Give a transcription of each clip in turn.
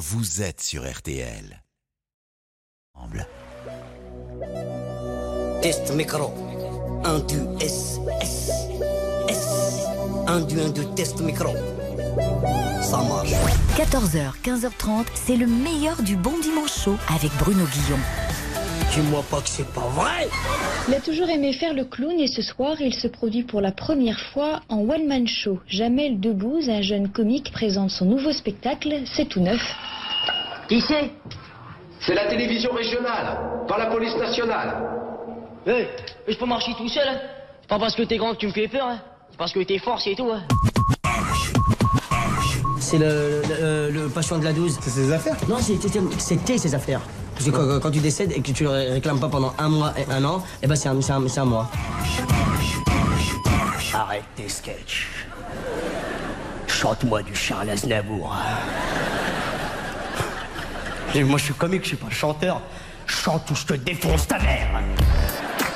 vous êtes sur RTL. Ensemble. Test micro. 1, 2, S, S, S. 1, 2, 1, 2, test micro. Ça marche. 14h, 15h30, c'est le meilleur du bon dimanche chaud avec Bruno Guillon. Dis-moi pas que c'est pas vrai. Il a toujours aimé faire le clown et ce soir, il se produit pour la première fois en one-man show. Jamel Debbouze, un jeune comique, présente son nouveau spectacle, C'est tout neuf. Qui c'est? C'est la télévision régionale, pas la police nationale. Hey, je peux marcher tout seul. Hein. C'est pas parce que t'es grand que tu me fais peur. Hein. C'est parce que t'es fort, c'est tout. Hein. C'est le, le, le patient de la 12. C'est ses affaires? Non, c'était c'était ses affaires. Parce que quand, quand tu décèdes et que tu le réclames pas pendant un mois et un an, eh ben c'est un, mois. Arrête tes sketchs. Chante-moi du Charles Aznavour. Et moi je suis comique, je suis pas chanteur. Chante ou je te défonce ta mère.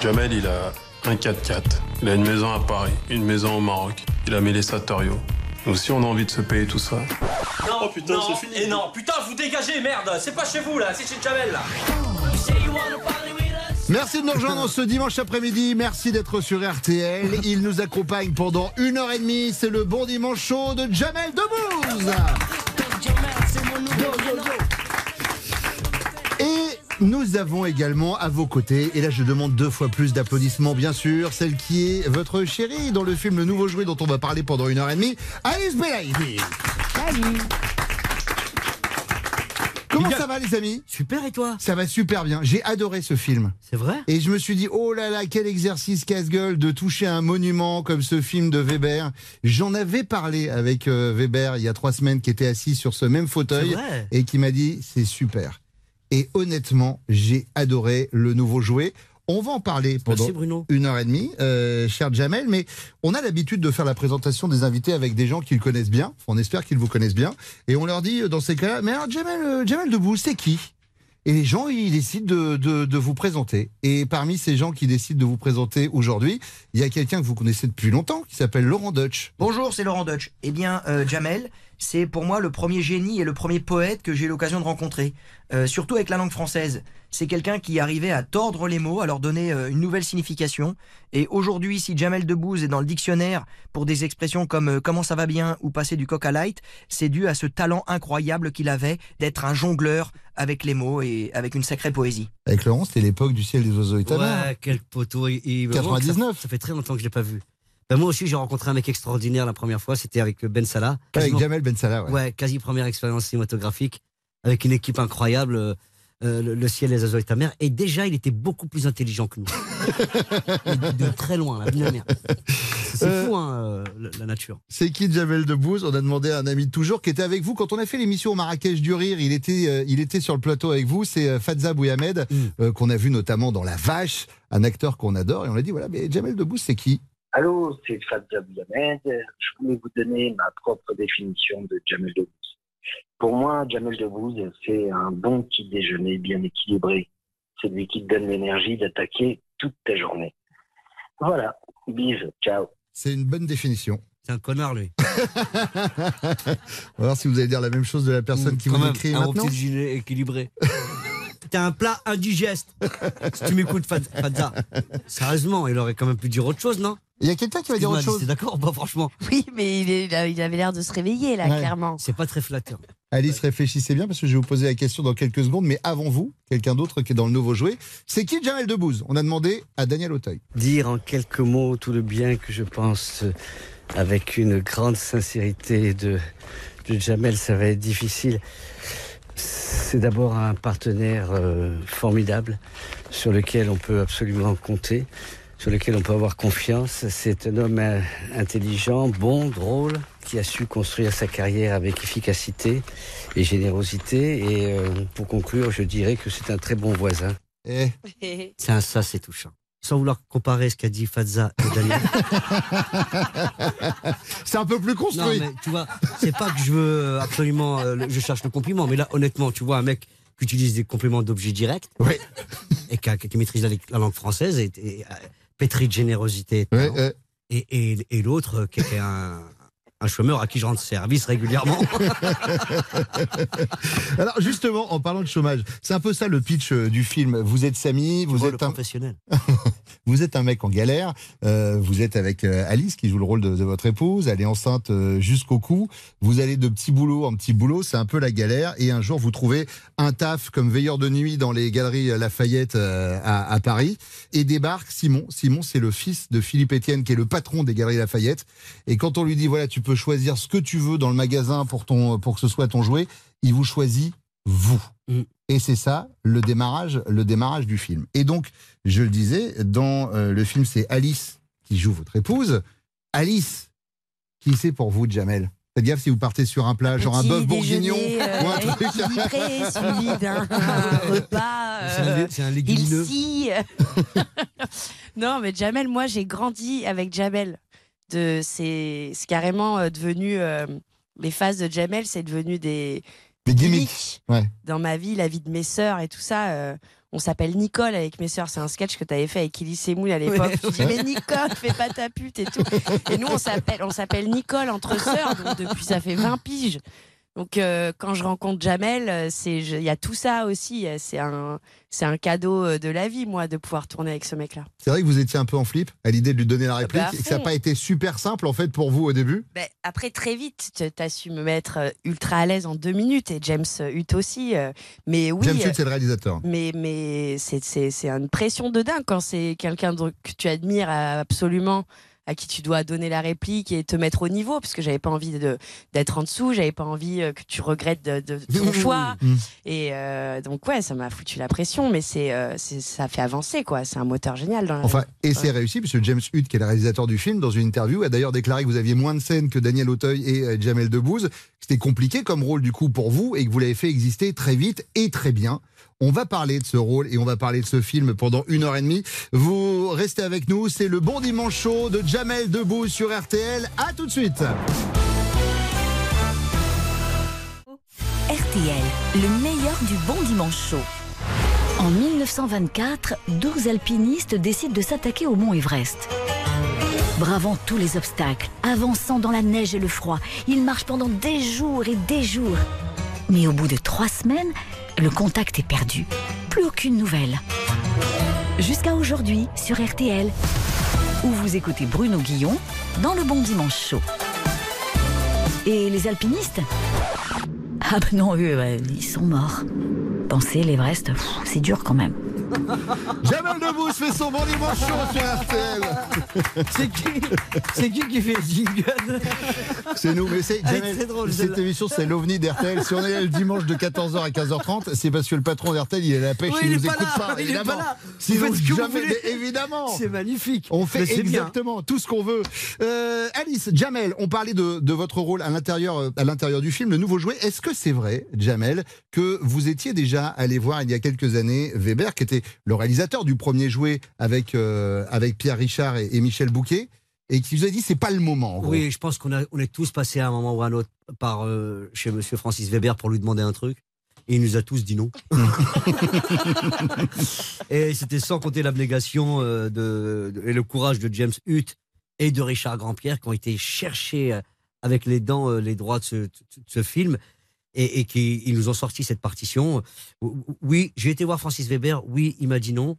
Jamel, il a un 4x4. Il a une maison à Paris, une maison au Maroc. Il a mis les Satorio. Nous aussi, on a envie de se payer tout ça. Non, Oh, putain, non, c'est fini. Et non, putain, vous dégagez, merde C'est pas chez vous, là, c'est chez Jamel, là Merci de nous rejoindre ce dimanche après-midi. Merci d'être sur RTL. Il nous accompagne pendant une heure et demie. C'est le bon dimanche chaud de Jamel Debbouze. Nous avons également à vos côtés, et là je demande deux fois plus d'applaudissements bien sûr, celle qui est votre chérie dans le film Le Nouveau Jouet dont on va parler pendant une heure et demie, Alice Belaïdi. Comment ça va les amis? Super et toi? Ça va super bien. J'ai adoré ce film. C'est vrai? Et je me suis dit, oh là là, quel exercice casse-gueule de toucher un monument comme ce film de Weber. J'en avais parlé avec euh, Weber il y a trois semaines, qui était assis sur ce même C'est fauteuil vrai? et qui m'a dit, c'est super. Et honnêtement, j'ai adoré le nouveau jouet. On va en parler pendant Bruno. une heure et demie, euh, cher Jamel, mais on a l'habitude de faire la présentation des invités avec des gens qu'ils connaissent bien. On espère qu'ils vous connaissent bien. Et on leur dit euh, dans ces cas-là, mais alors Jamel, euh, Jamel Debbouze, c'est qui? Et les gens, ils décident de, vous présenter. Et parmi ces gens qui décident de vous présenter aujourd'hui, il y a quelqu'un que vous connaissez depuis longtemps, qui s'appelle Laurent Deutsch. Bonjour, c'est Laurent Deutsch. Eh bien, euh, Jamel, c'est pour moi le premier génie et le premier poète que j'ai eu l'occasion de rencontrer, Euh, surtout avec la langue française. C'est quelqu'un qui arrivait à tordre les mots, à leur donner euh, une nouvelle signification. Et aujourd'hui, si Jamel Debbouze est dans le dictionnaire pour des expressions comme comment ça va bien ou passer du coq à light, c'est dû à ce talent incroyable qu'il avait d'être un jongleur avec les mots et avec une sacrée poésie. Avec Laurent, c'était l'époque du ciel des oiseaux et ta mère. Ouais, quel poteau. Il- il- vraiment, 99. Ça, ça fait très longtemps que je l'ai pas vu. Ben, moi aussi, j'ai rencontré un mec extraordinaire la première fois. C'était avec Ben Salah. Avec Jamel Ben Salah, ouais. Ouais, quasi première expérience cinématographique avec une équipe incroyable. euh, euh, le, le ciel, les oiseaux et ta mère. Et déjà, il était beaucoup plus intelligent que nous. de, de très loin, la vie de la mère. C'est Euh, fou, hein, euh, la, la nature. C'est qui Jamel Debbouze On a demandé à un ami de toujours qui était avec vous quand on a fait l'émission au Marrakech du Rire. Il était, euh, il était sur le plateau avec vous. C'est euh, Fadza Bouyamed Mm. euh, qu'on a vu notamment dans La Vache, un acteur qu'on adore. Et on a dit voilà, mais Jamel Debbouze, c'est qui? Allô, c'est Fadza Bouyamed. Je voulais vous donner ma propre définition de Jamel Debbouze. Pour moi, Jamel Debbouze, c'est un bon petit déjeuner bien équilibré. Celui qui te donne l'énergie d'attaquer toute ta journée. Voilà. Bise. Ciao. C'est une bonne définition. C'est un connard, lui. On va voir si vous allez dire la même chose de la personne qui Quand vous même, écrit un maintenant. petit gilet équilibré. T'es un plat indigeste. si tu m'écoutes, Fad- Fadza. Sérieusement, il aurait quand même pu dire autre chose, non? Il y a quelqu'un qui va dire autre chose. D'accord pas, franchement? Oui, mais il, est- avait l'air de se réveiller, là, Ouais. clairement. C'est pas très flatteur. Alice, réfléchissez bien parce que je vais vous poser la question dans quelques secondes. Mais avant vous, quelqu'un d'autre qui est dans le nouveau jouet. C'est qui Jamel Debbouze On a demandé à Daniel Auteuil. dire en quelques mots tout le bien que je pense euh, avec une grande sincérité de, de Jamel, ça va être difficile. C'est d'abord un partenaire euh, formidable sur lequel on peut absolument compter, sur lequel on peut avoir confiance. C'est un homme euh, intelligent, bon, drôle, qui a su construire sa carrière avec efficacité et générosité. Et euh, pour conclure, je dirais que c'est un très bon voisin. Eh, C'est un ça, c'est touchant. Sans vouloir comparer ce qu'a dit Fadza et Daniel. c'est un peu plus non, construit. mais tu vois, c'est pas que je veux absolument. euh, le- je cherche le compliment, mais là, honnêtement, tu vois un mec qui utilise des compléments d'objet direct Oui. et qui, maîtrise la, la langue française et, et, euh, pétri de générosité. et ouais. Et, et, et l'autre qui était un, un chômeur à qui je rends service régulièrement. Alors justement, en parlant de chômage, c'est un peu ça le pitch euh, du film. Vous êtes Samy, vous êtes un professionnel. vous êtes un mec en galère. euh, vous êtes avec euh, Alice qui joue le rôle de, de votre épouse. Elle est enceinte jusqu'au cou. Vous allez de petit boulot en petit boulot, c'est un peu la galère. Et un jour, vous trouvez un taf comme veilleur de nuit dans les galeries Lafayette euh, à, à Paris. Et débarque Simon. Simon, c'est le fils de Philippe Etienne qui est le patron des galeries Lafayette. Et quand on lui dit voilà, tu peux choisir ce que tu veux dans le magasin pour ton pour que ce soit ton jouet, il vous choisit vous. Et c'est ça le démarrage, le démarrage du film. Et donc, je le disais, dans euh, le film, c'est Alice qui joue votre épouse. Alice, qui c'est pour vous, Jamel? Faites gaffe si vous partez sur un plat, genre un bœuf bourguignon euh, ou un truc. suivi d'un repas. C'est un un légumineux. Il scie. non, mais Jamel, moi, j'ai grandi avec Jamel. De, c'est, carrément euh, devenu. euh, les phases de Jamel, c'est devenu des. Des gimmicks. Ouais. Dans ma vie, la vie de mes sœurs et tout ça. euh, on s'appelle Nicole avec mes sœurs. C'est un sketch que tu avais fait avec Ellie Semoul à l'époque. Ouais, Tu dis, mais Nicole, fais pas ta pute et tout. Et nous, on s'appelle, on s'appelle Nicole entre sœurs. Donc depuis, ça fait 20 piges. Donc euh, quand je rencontre Jamel, euh, c'est il y a tout ça aussi. euh, C'est un c'est un cadeau de la vie, moi, de pouvoir tourner avec ce mec-là. C'est vrai que vous étiez un peu en flip à l'idée de lui donner la réplique bah, à et que ça n'a pas été super simple en fait pour vous au début. Ben, après, très vite, tu as su me mettre ultra à l'aise en deux minutes et James Hutt aussi. mais oui. James Hutt, c'est le réalisateur. Mais, mais c'est, c'est, une pression de dingue quand c'est quelqu'un que tu admires absolument, à qui tu dois donner la réplique et te mettre au niveau, parce que j'avais pas envie de, d'être en dessous, j'avais pas envie euh, que tu regrettes de, de ton choix. Mm. Et euh, donc, ouais, ça m'a foutu la pression, mais c'est, euh, ça fait avancer, quoi. C'est un moteur génial dans la Enfin, vie. et c'est réussi, puisque James Hutt, qui est le réalisateur du film, dans une interview, a d'ailleurs déclaré que vous aviez moins de scènes que Daniel Auteuil et euh, Jamel Debbouze. que C'était compliqué comme rôle, du coup, pour vous, et que vous l'avez fait exister très vite et très bien. On va parler de ce rôle et on va parler de ce film pendant une heure et demie. Vous restez avec nous, c'est le Bon Dimanche Show de Jamel Debbouze sur RTL. À tout de suite RTL, le meilleur du bon dimanche chaud. En 1924, 12 alpinistes décident de s'attaquer au mont Everest. Bravant tous les obstacles, avançant dans la neige et le froid, ils marchent pendant des jours et des jours. Mais au bout de trois semaines, le contact est perdu. Plus aucune nouvelle. Jusqu'à aujourd'hui sur RTL, où vous écoutez Bruno Guillon dans le Bon Dimanche Chaud. Et les alpinistes? Ah ben non, eux, ils sont morts. Penser l'Everest, c'est dur quand même. Jamel Debbouze fait son Bon Dimanche sur RTL C'est qui C'est qui qui fait le jingle C'est nous, mais c'est Ah, Jamel, c'est drôle, Cette émission, c'est l'OVNI d'RTL. Si on est là le dimanche de 14h à 15h30, c'est parce que le patron d'RTL, il est à la pêche, Oui, il, il nous pas écoute là, pas, il est évidemment. pas là. Vous Sinon, vous jamais, mais évidemment. C'est magnifique. On fait bien. exactement tout ce qu'on veut. Euh, Alice, Jamel, on parlait de, de votre rôle à l'intérieur, euh, à l'intérieur du film, le nouveau jouet. Est-ce que c'est vrai, Jamel, que vous étiez déjà allé voir il y a quelques années Weber, qui était le réalisateur du premier jouet avec, euh, avec Pierre Richard et, et Michel Bouquet, et qui vous a dit c'est pas le moment. en gros. Oui, je pense qu'on a- on est tous passés à un moment ou à un autre par euh, chez Monsieur Francis Weber pour lui demander un truc. Et il nous a tous dit non. et c'était sans compter l'abnégation euh, de, de- et le courage de James Hutt et de Richard Grandpierre qui ont été chercher avec les dents les droits de ce, de ce film et, et qui ils nous ont sorti cette partition. Oui, j'ai été voir Francis Weber. Oui, il m'a dit non.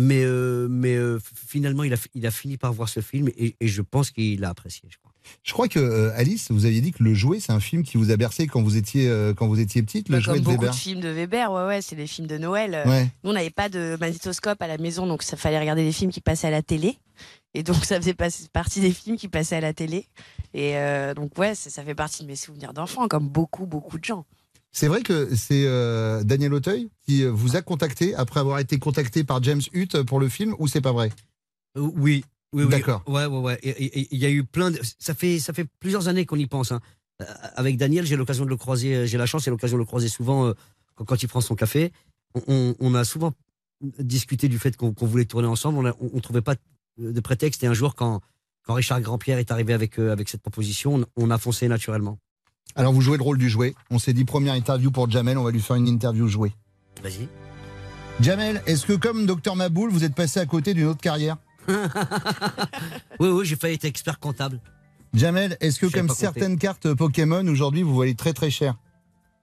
Mais, euh, mais euh, finalement, il a, il a fini par voir ce film et, et je pense qu'il a apprécié. Je crois. Je crois que euh, Alice, vous aviez dit que le jouet, c'est un film qui vous a bercé quand vous étiez euh, quand vous étiez petite, le Bah, jouet comme de beaucoup Weber. de films de Weber, ouais, ouais, c'est des films de Noël. Euh, Ouais. Nous, on n'avait pas de magnétoscope à la maison, donc ça fallait regarder des films qui passaient à la télé. Et donc, ça faisait pas- partie des films qui passaient à la télé. Et euh, donc, ouais, ça fait partie de mes souvenirs d'enfant, comme beaucoup, beaucoup de gens. C'est vrai que c'est euh, Daniel Auteuil qui euh, vous a contacté après avoir été contacté par James Hutt pour le film ou c'est pas vrai? Oui, oui, oui. D'accord. Ouais, ouais, ouais. Il y a eu plein de... Ça fait, ça fait plusieurs années qu'on y pense. hein. Avec Daniel, j'ai l'occasion de le croiser, j'ai la chance et l'occasion de le croiser souvent euh, quand, il prend son café. On, on- on a souvent discuté du fait qu'on voulait tourner ensemble. On ne trouvait pas de prétexte. Et un jour, quand, quand Richard Grandpierre est arrivé avec, euh, avec cette proposition, on, a foncé naturellement. Alors vous jouez le rôle du jouet. On s'est dit première interview pour Jamel, on va lui faire une interview jouet. Vas-y. Jamel, est-ce que comme Docteur Maboul, vous êtes passé à côté d'une autre carrière? Oui, oui, j'ai failli être expert comptable. Jamel, est-ce que Je sais comme pas compter. certaines cartes Pokémon, aujourd'hui, vous valez très très cher?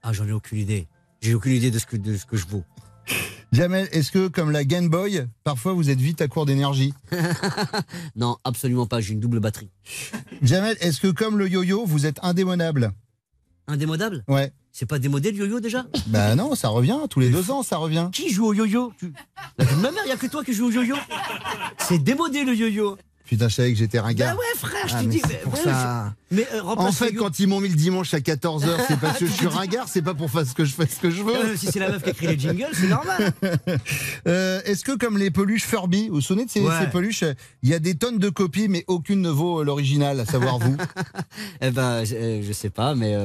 Ah, j'en ai aucune idée. J'ai aucune idée de ce que, de ce que je vaux. Jamel, est-ce que comme la Game Boy, parfois vous êtes vite à court d'énergie Non, absolument pas. J'ai une double batterie. Jamel, est-ce que comme le yo-yo, vous êtes indémodable Indémodable Ouais. C'est pas démodé le yo-yo déjà Bah non, ça revient, tous les deux ans ça revient. Qui joue au yo-yo? Tu- La vie de ma mère, il n'y a que toi qui joue au yo-yo? C'est démodé le yo-yo. Putain, je savais que j'étais ringard. Bah ouais, frère, je Ah, dit. c'est mais- pour ouais, ça. je- Mais euh, En fait, quand ils m'ont mis le dimanche à 14h, c'est parce que je suis ringard, c'est pas pour faire ce que je fais ce que je veux. Euh, si c'est la meuf qui a écrit les jingles, c'est normal. Euh, Est-ce que comme les peluches Furby, vous vous souvenez de ces, Ouais. ces peluches Il y a des tonnes de copies, mais aucune ne vaut euh, l'original, à savoir vous. Eh ben, je, euh, je sais pas, mais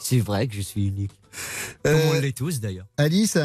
c'est vrai que je suis unique. Comme on l'est tous d'ailleurs. Alice,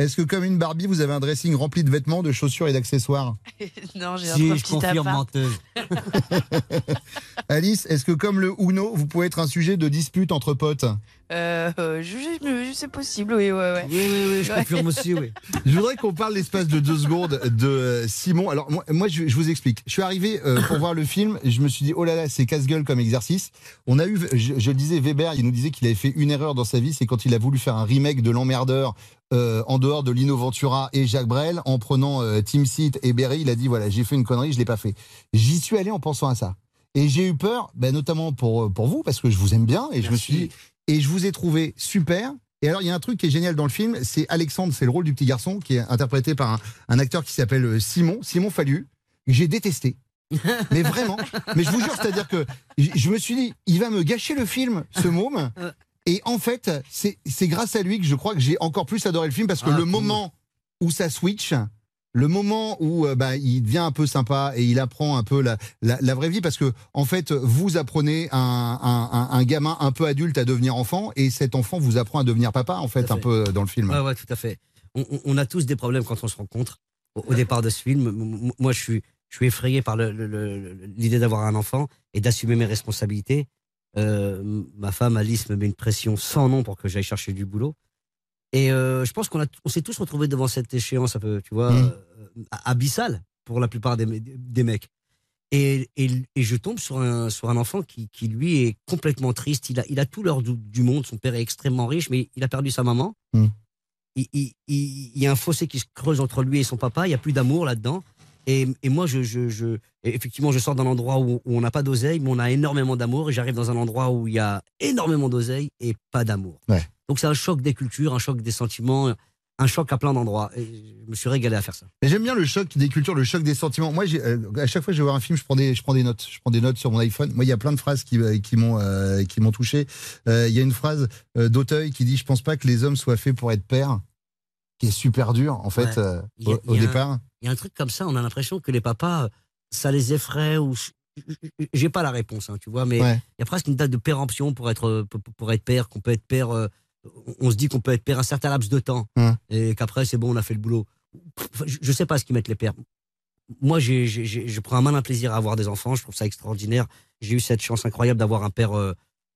est-ce que comme une Barbie, vous avez un dressing rempli de vêtements, de chaussures et d'accessoires non, j'ai Si, un je petit confirme, appart. menteuse. Alice, est-ce que comme le Uno, vous pouvez être un sujet de dispute entre potes? Euh, euh, je, je- je- c'est possible, oui, ouais, ouais. Oui, oui, oui, je Ouais. confirme aussi, oui. Je voudrais qu'on parle l'espace de deux secondes de euh, Simon. Alors moi, moi, je, je vous explique. Je suis arrivé euh, pour voir le film et je me suis dit oh là là c'est casse-gueule comme exercice. On a eu, je, je le disais Weber, il nous disait qu'il avait fait une erreur dans sa vie, c'est quand il a voulu faire un remake de l'emmerdeur. euh, en dehors de Lino Ventura et Jacques Brel, en prenant euh, Tim Seat et Berry, il a dit voilà j'ai fait une connerie, je l'ai pas fait. J'y suis allé en pensant à ça et j'ai eu peur, ben, notamment pour pour vous parce que je vous aime bien et je me suis dit et je vous ai trouvé super. Et alors, il y a un truc qui est génial dans le film, c'est Alexandre, c'est le rôle du petit garçon, qui est interprété par un, un acteur qui s'appelle euh, Simon, Simon Fallu, que j'ai détesté. Mais vraiment, mais je vous jure, c'est-à-dire que je me suis dit, il va me gâcher le film, ce môme. Et en fait, c'est c'est grâce à lui que je crois que j'ai encore plus adoré le film, parce que Ah, le cool. moment où ça switch, le moment où euh, bah, il devient un peu sympa et il apprend un peu la, la, la vraie vie, parce que en fait, vous apprenez un, un, un- un gamin un peu adulte à devenir enfant, et cet enfant vous apprend à devenir papa, en fait, un peu dans le film. Ouais, ouais, tout à fait. On, a tous des problèmes quand on se rencontre. Au, au départ de ce film, moi, je suis, je suis effrayé par l'idée d'avoir un enfant et d'assumer mes responsabilités. Euh, ma femme Alice me met une pression sans nom pour que j'aille chercher du boulot. Et euh, je pense qu'on on s'est tous retrouvés devant cette échéance un peu, tu vois, Mhm. euh, abyssale pour la plupart des, des mecs. Et, et, et je tombe sur un, sur un enfant qui, qui, lui, est complètement triste. Il a, il a tout l'or du, du monde. Son père est extrêmement riche, mais il a perdu sa maman. Mm. Il, il- il- il y a un fossé qui se creuse entre lui et son papa. Il n'y a plus d'amour là-dedans. Et, et moi, je, je, effectivement, je sors d'un endroit où, où on n'a pas d'oseille, mais on a énormément d'amour. Et j'arrive dans un endroit où il y a énormément d'oseille et pas d'amour. Ouais. Donc c'est un choc des cultures, un choc des sentiments, un choc à plein d'endroits. Et je me suis régalé à faire ça. Mais j'aime bien le choc des cultures, le choc des sentiments. Moi, euh, à chaque fois que je vais voir un film, je prends des, je prends des notes. Je prends des notes sur mon iPhone. Moi, il y a plein de phrases qui, euh, qui m'ont, euh, qui m'ont touché. Euh, Il y a une phrase d'Auteuil qui dit "Je pense pas que les hommes soient faits pour être pères", qui est super dur en fait Ouais. a- au, un- départ. Il y a un truc comme ça, on a l'impression que les papas, ça les effraie ou. J'ai pas la réponse, hein, tu vois, mais il Ouais. y a presque une date de péremption pour être, pour, pour être père, qu'on peut être père. euh, on se dit qu'on peut être père un certain laps de temps Ouais. et qu'après c'est bon, on a fait le boulot. Je, je sais pas ce qu'ils mettent les pères. Moi, j'ai- je prends un malin plaisir à avoir des enfants, je trouve ça extraordinaire. J'ai eu cette chance incroyable d'avoir un père euh,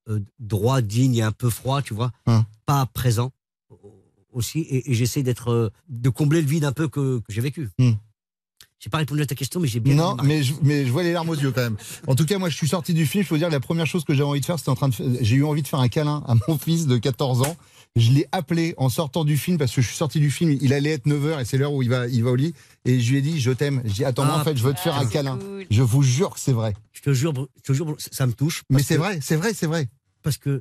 euh, droit, digne et un peu froid, tu vois, Ouais. pas présent aussi, et, et j'essaie d'être, euh, de combler le vide un peu que, que j'ai vécu. Hmm. J'ai pas répondu à ta question, mais j'ai bien. Non, mais je, mais je vois les larmes aux yeux quand même. En tout cas, moi, je suis sorti du film. Je peux dire, la première chose que j'avais envie de faire, c'était en train de. J'ai eu envie de faire un câlin à mon fils de 14 ans. Je l'ai appelé en sortant du film parce que je suis sorti du film. Il allait être 9h et c'est l'heure où il va, il va au lit. Et je lui ai dit, je t'aime. Je dis, attends, moi, Ah, en fait, je veux te faire Ah, un câlin. Je vous jure que c'est vrai. Je te jure, je te jure, ça me touche. Mais c'est que- vrai, c'est vrai, c'est vrai. Parce que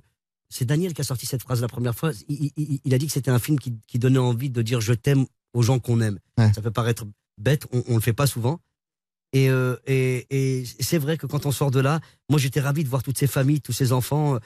c'est Daniel qui a sorti cette phrase la première fois. Il, il- il a dit que c'était un film qui, qui donnait envie de dire je t'aime aux gens qu'on aime. Ouais. Ça peut paraître bête, on, on le fait pas souvent. Et, euh, et, et c'est vrai que quand on sort de là, moi j'étais ravi de voir toutes ces familles, tous ces enfants. euh,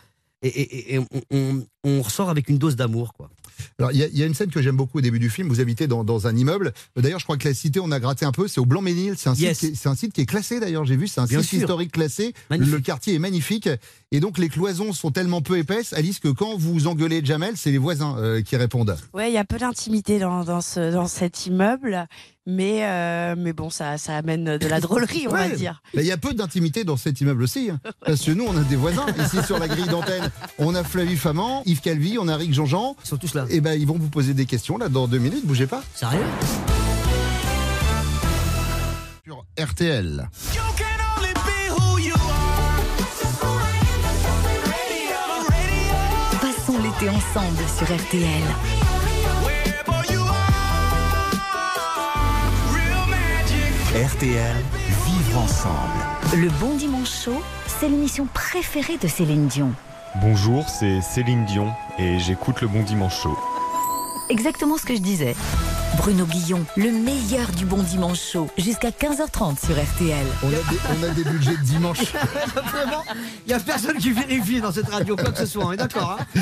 Et, et- et on, on- on ressort avec une dose d'amour, quoi. Alors, il y, a- il y a une scène que j'aime beaucoup au début du film. Vous habitez dans, dans un immeuble. D'ailleurs, je crois que la cité, on a gratté un peu. C'est au Blanc-Ménil. C'est un, Yes. site qui est- c'est un site qui est classé, d'ailleurs. J'ai vu, c'est un Bien site sûr. historique classé. Magnifique. Le quartier est magnifique. Et donc, les cloisons sont tellement peu épaisses, Alice, que quand vous engueulez Jamel, c'est les voisins euh, qui répondent. Ouais, il y a peu d'intimité dans, dans, ce, dans cet immeuble, mais, euh, mais bon, ça, ça amène de la drôlerie, on va dire. Mais Il y a peu d'intimité dans cet immeuble aussi. hein. Parce que nous, on a des voisins. Ici, sur la grille d'antenne, on a Flavie Faman, Yves Calvi, on a Rick Jean-Jean. Ils sont tous là. Et ben, ils vont vous poser des questions là dans deux minutes. Bougez pas. Sérieux? Sur RTL. Ensemble sur RTL. RTL, vivre ensemble. Le Bon Dimanche Chaud, c'est l'émission préférée de Céline Dion. Bonjour, c'est Céline Dion et j'écoute le Bon Dimanche Chaud. Exactement ce que je disais. Bruno Guillon, le meilleur du Bon Dimanche Chaud, jusqu'à 15h30 sur RTL. On a des, on a des budgets de dimanche. Vraiment, il n'y a personne qui vérifie dans cette radio, quoi que ce soit, on est d'accord hein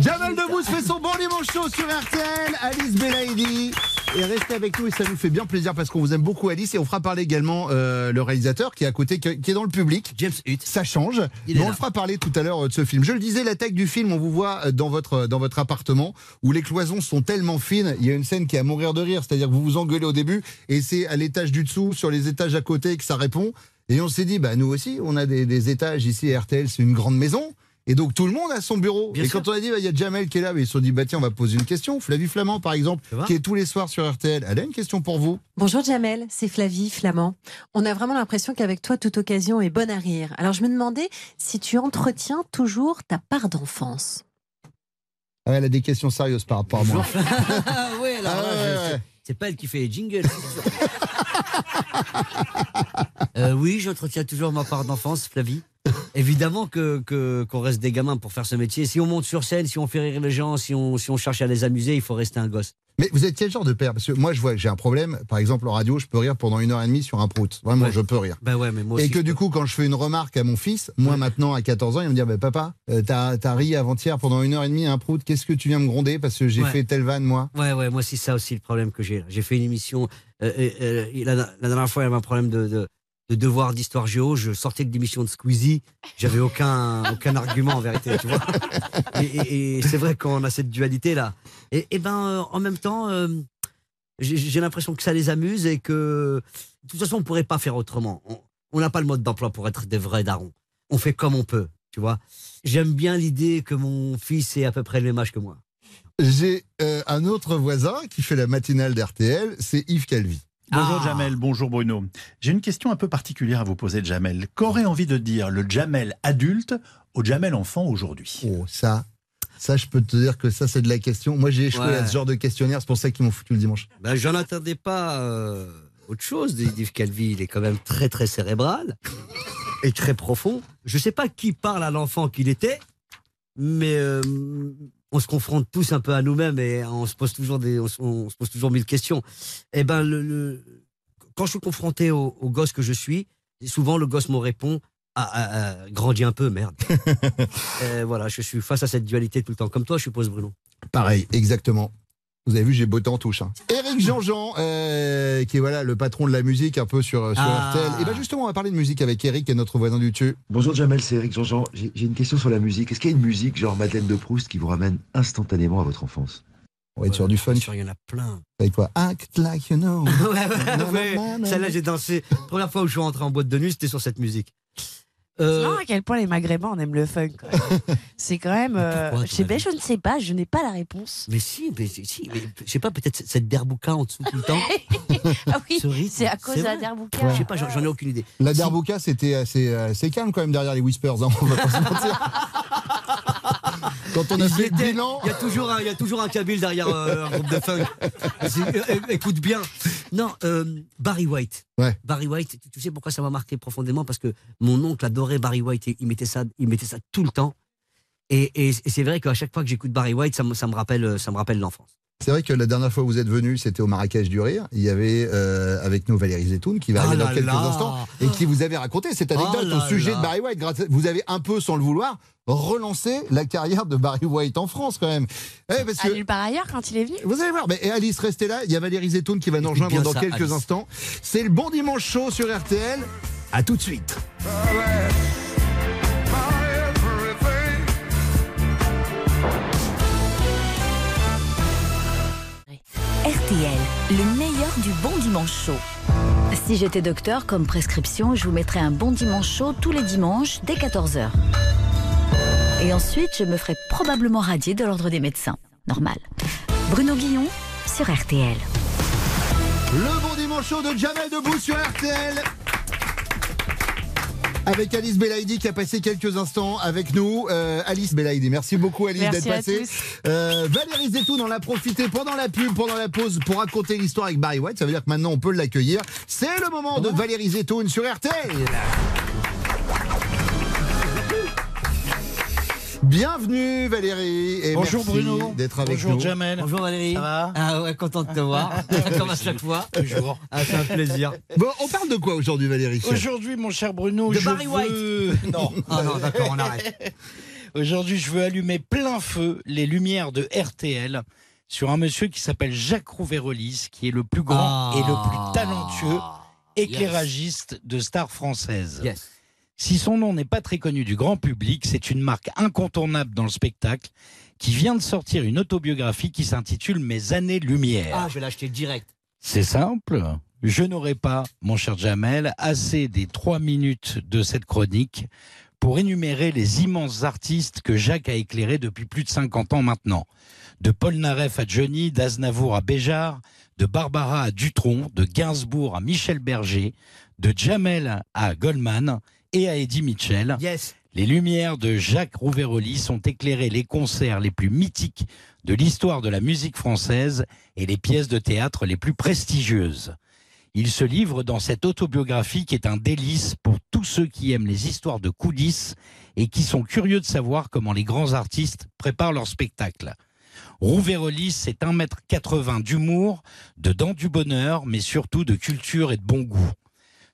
Jamel Debbouze fait son bon dimanche chaud sur RTL. Alice Belaïdi. Et restez avec nous et ça nous fait bien plaisir parce qu'on vous aime beaucoup Alice et on fera parler également euh, le réalisateur qui est à côté, qui est dans le public. James Hutt. Ça change. Il Mais on le fera parler tout à l'heure euh, de ce film. Je le disais, l'attaque du film, on vous voit euh, dans votre, dans votre appartement où les cloisons sont tellement fines. Il y a une scène qui est à mourir de rire, c'est-à-dire que vous vous engueulez au début et c'est à l'étage du dessous, sur les étages à côté que ça répond. Et on s'est dit, bah nous aussi, on a des, des étages ici à RTL, c'est une grande maison. Et donc tout le monde a son bureau. Bien et sûr. quand on a dit, bah, il y a Jamel qui est là, mais ils se sont dit, bah tiens, on va poser une question. Flavie Flamand, par exemple, qui est tous les soirs sur RTL, elle a une question pour vous. Bonjour Jamel, c'est Flavie Flamand. On a vraiment l'impression qu'avec toi, toute occasion est bonne à rire. Alors je me demandais si tu entretiens toujours ta part d'enfance. Ah, elle a des questions sérieuses par rapport à moi. Ah ouais, alors Ah là, ouais, je- ouais. c'est- c'est pas elle qui fait les jingles. Euh, oui, j'entretiens toujours ma part d'enfance, Flavie. Évidemment que que- qu'on reste des gamins pour faire ce métier. Si on monte sur scène, si on fait rire les gens, si on, si on cherche à les amuser, il faut rester un gosse. Mais vous êtes quel genre de père Parce que moi, je vois, j'ai un problème. Par exemple, en radio, je peux rire pendant une heure et demie sur un prout. Vraiment, Ouais. je peux rire. Ben ouais, mais moi Et que du peux. coup, quand je fais une remarque à mon fils, moi maintenant à 14 ans, il va me dire bah, Papa, euh, t'as t'as ri avant-hier pendant une heure et demie à un prout, qu'est-ce que tu viens me gronder parce que j'ai fait telle vanne, moi? Ouais, ouais, moi c'est ça aussi le problème que j'ai. J'ai fait une émission. euh, euh, euh, la, la dernière fois, il y avait un problème de, de, de devoir d'histoire géo. Je sortais de l'émission de Squeezie. J'avais aucun, aucun argument en vérité, tu vois. Et, et- et c'est vrai qu'on a cette dualité là. Et, et ben, euh, en même temps, euh, j'ai l'impression que ça les amuse et que de toute façon, on pourrait pas faire autrement. On- On n'a pas le mode d'emploi pour être des vrais darons. On fait comme on peut, tu vois. J'aime bien l'idée que mon fils ait à peu près le même âge que moi. J'ai euh, un autre voisin qui fait la matinale d'RTL, c'est Yves Calvi. Bonjour Ah. Jamel, bonjour Bruno. J'ai une question un peu particulière à vous poser, Jamel. Qu'aurait envie de dire le Jamel adulte au Jamel enfant aujourd'hui? Oh, ça, ça, je peux te dire que ça, c'est de la question. Moi, j'ai échoué Ouais. à ce genre de questionnaire, c'est pour ça qu'ils m'ont foutu le dimanche. Ben, j'en attendais pas euh, autre chose d'Yves Calvi. Il est quand même très, très cérébral et très profond. Je sais pas qui parle à l'enfant qu'il était, mais euh, on se confronte tous un peu à nous-mêmes et on se pose toujours des, on, se- on se pose toujours mille questions. Et ben, le, le- quand je suis confronté au, au gosse que je suis, souvent le gosse me répond. Ah, ah, ah, grandis un peu, merde. Euh, voilà, je suis face à cette dualité tout le temps. Comme toi, je suppose, Bruno. Pareil, exactement. Vous avez vu, j'ai beauté en touche. Hein. Éric Jean-Jean, euh, qui est voilà, le patron de la musique un peu sur, sur Ah. RTL. Et bien justement, on va parler de musique avec Eric, qui est notre voisin du dessus. Bonjour Jamel, c'est Eric Jean-Jean. J'ai j'ai une question sur la musique. Est-ce qu'il y a une musique genre Madeleine de Proust qui vous ramène instantanément à votre enfance? On va être sur du fun. Il y en a plein. Avec quoi? Act like you know. ouais, ouais, ouais. Celle-là, j'ai dansé. Première fois où je suis rentré en boîte de nuit, c'était sur cette musique. C'est Euh, marrant à quel point les Maghrébins on aime le funk. C'est quand même. euh, Pourquoi, je, sais, ben, je ne sais pas, je n'ai pas la réponse. mais si, mais, si, mais je sais pas, peut-être cette- derbouka en dessous tout le temps. ah oui, Ce c'est à cause de la. Derbouka. Je sais pas, j'en ai aucune idée. La Derbouka, c'était assez, assez calme quand même derrière les Whispers. hein, on va pas se mentir. Quand on a fait le étaient. bilan. Il y a toujours un, il y a toujours un Kabyle derrière euh, un groupe de funk. Euh, écoute bien. Non, euh, Barry White. Ouais. Barry White, tu, tu sais pourquoi ça m'a marqué profondément? Parce que mon oncle adorait Barry White et il mettait ça, il mettait ça tout le temps. Et, et- et c'est vrai qu'à chaque fois que j'écoute Barry White, ça me, ça me rappelle, ça me rappelle l'enfance. C'est vrai que la dernière fois où vous êtes venu, c'était au Marrakech du Rire. Il y avait euh, avec nous Valérie Zetoun qui va Ah arriver dans quelques là. instants et qui vous avait raconté cette anecdote Oh là au sujet là. de Barry White. Grâce à- Vous avez un peu, sans le vouloir, relancé la carrière de Barry White en France quand même. Eh, parce que part ailleurs quand il est venu. vous allez voir, mais et Alice, restez là. Il y a Valérie Zetoun qui va nous Écoute rejoindre dans ça, quelques Alice. instants. C'est le bon dimanche chaud sur RTL. À tout de suite. Le meilleur du bon dimanche chaud. Si j'étais docteur, comme prescription, je vous mettrais un bon dimanche chaud tous les dimanches dès 14h. Et ensuite, je me ferais probablement radier de l'ordre des médecins. Normal. Bruno Guillon sur RTL. Le bon dimanche chaud de Jamel Debbouze sur RTL. Avec Alice Belaïdi qui a passé quelques instants avec nous. Euh, Alice Belaïdi, merci beaucoup Alice d'être passée. Euh, Valérie Zetoun en a profité pendant la pub, pendant la pause pour raconter l'histoire avec Barry White. Ça veut dire que maintenant on peut l'accueillir. C'est le moment de Valérie Zetoun sur RTL. Bienvenue Valérie et Bonjour merci Bruno. d'être avec Bonjour nous. Jamel. Bonjour Valérie. Ça va Ah ouais, content de te voir. Comme à chaque fois. Toujours. Ah, c'est un plaisir. Bon, on parle de quoi aujourd'hui Valérie Aujourd'hui, mon cher Bruno, De je Barry veux... Non. Ah non, d'accord, on arrête. Aujourd'hui, je veux allumer plein feu les lumières de RTL sur un monsieur qui s'appelle Jacques Rouvérolis, qui est le plus grand Ah. et le plus talentueux éclairagiste de stars françaises. Yes. Si son nom n'est pas très connu du grand public, c'est une marque incontournable dans le spectacle qui vient de sortir une autobiographie qui s'intitule Mes années-lumière. Ah, je vais l'acheter direct. C'est simple. Je n'aurai pas, mon cher Jamel, assez des trois minutes de cette chronique pour énumérer les immenses artistes que Jacques a éclairés depuis plus de 50 ans maintenant. De Paul Naref à Johnny, d'Aznavour à Béjart, de Barbara à Dutronc, de Gainsbourg à Michel Berger, de Jamel à Goldman et à Eddie Mitchell. Yes. Les lumières de Jacques Rouvérolis ont éclairé les concerts les plus mythiques de l'histoire de la musique française et les pièces de théâtre les plus prestigieuses. Il se livre dans cette autobiographie qui est un délice pour tous ceux qui aiment les histoires de coulisses et qui sont curieux de savoir comment les grands artistes préparent leur spectacle. Rouvérolis, c'est 1m80 d'humour, de dents du bonheur, mais surtout de culture et de bon goût.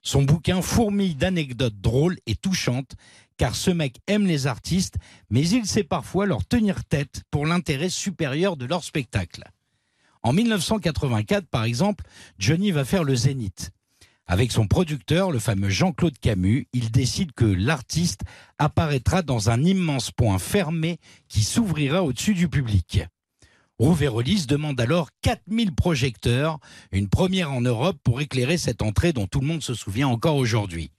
Son bouquin fourmille d'anecdotes drôles et touchantes, car ce mec aime les artistes, mais il sait parfois leur tenir tête pour l'intérêt supérieur de leur spectacle. En 1984, par exemple, Johnny va faire le Zénith. Avec son producteur, le fameux Jean-Claude Camus, il décide que l'artiste apparaîtra dans un immense point fermé qui s'ouvrira au-dessus du public. Rouvérolis demande alors 4000 projecteurs, une première en Europe pour éclairer cette entrée dont tout le monde se souvient encore aujourd'hui.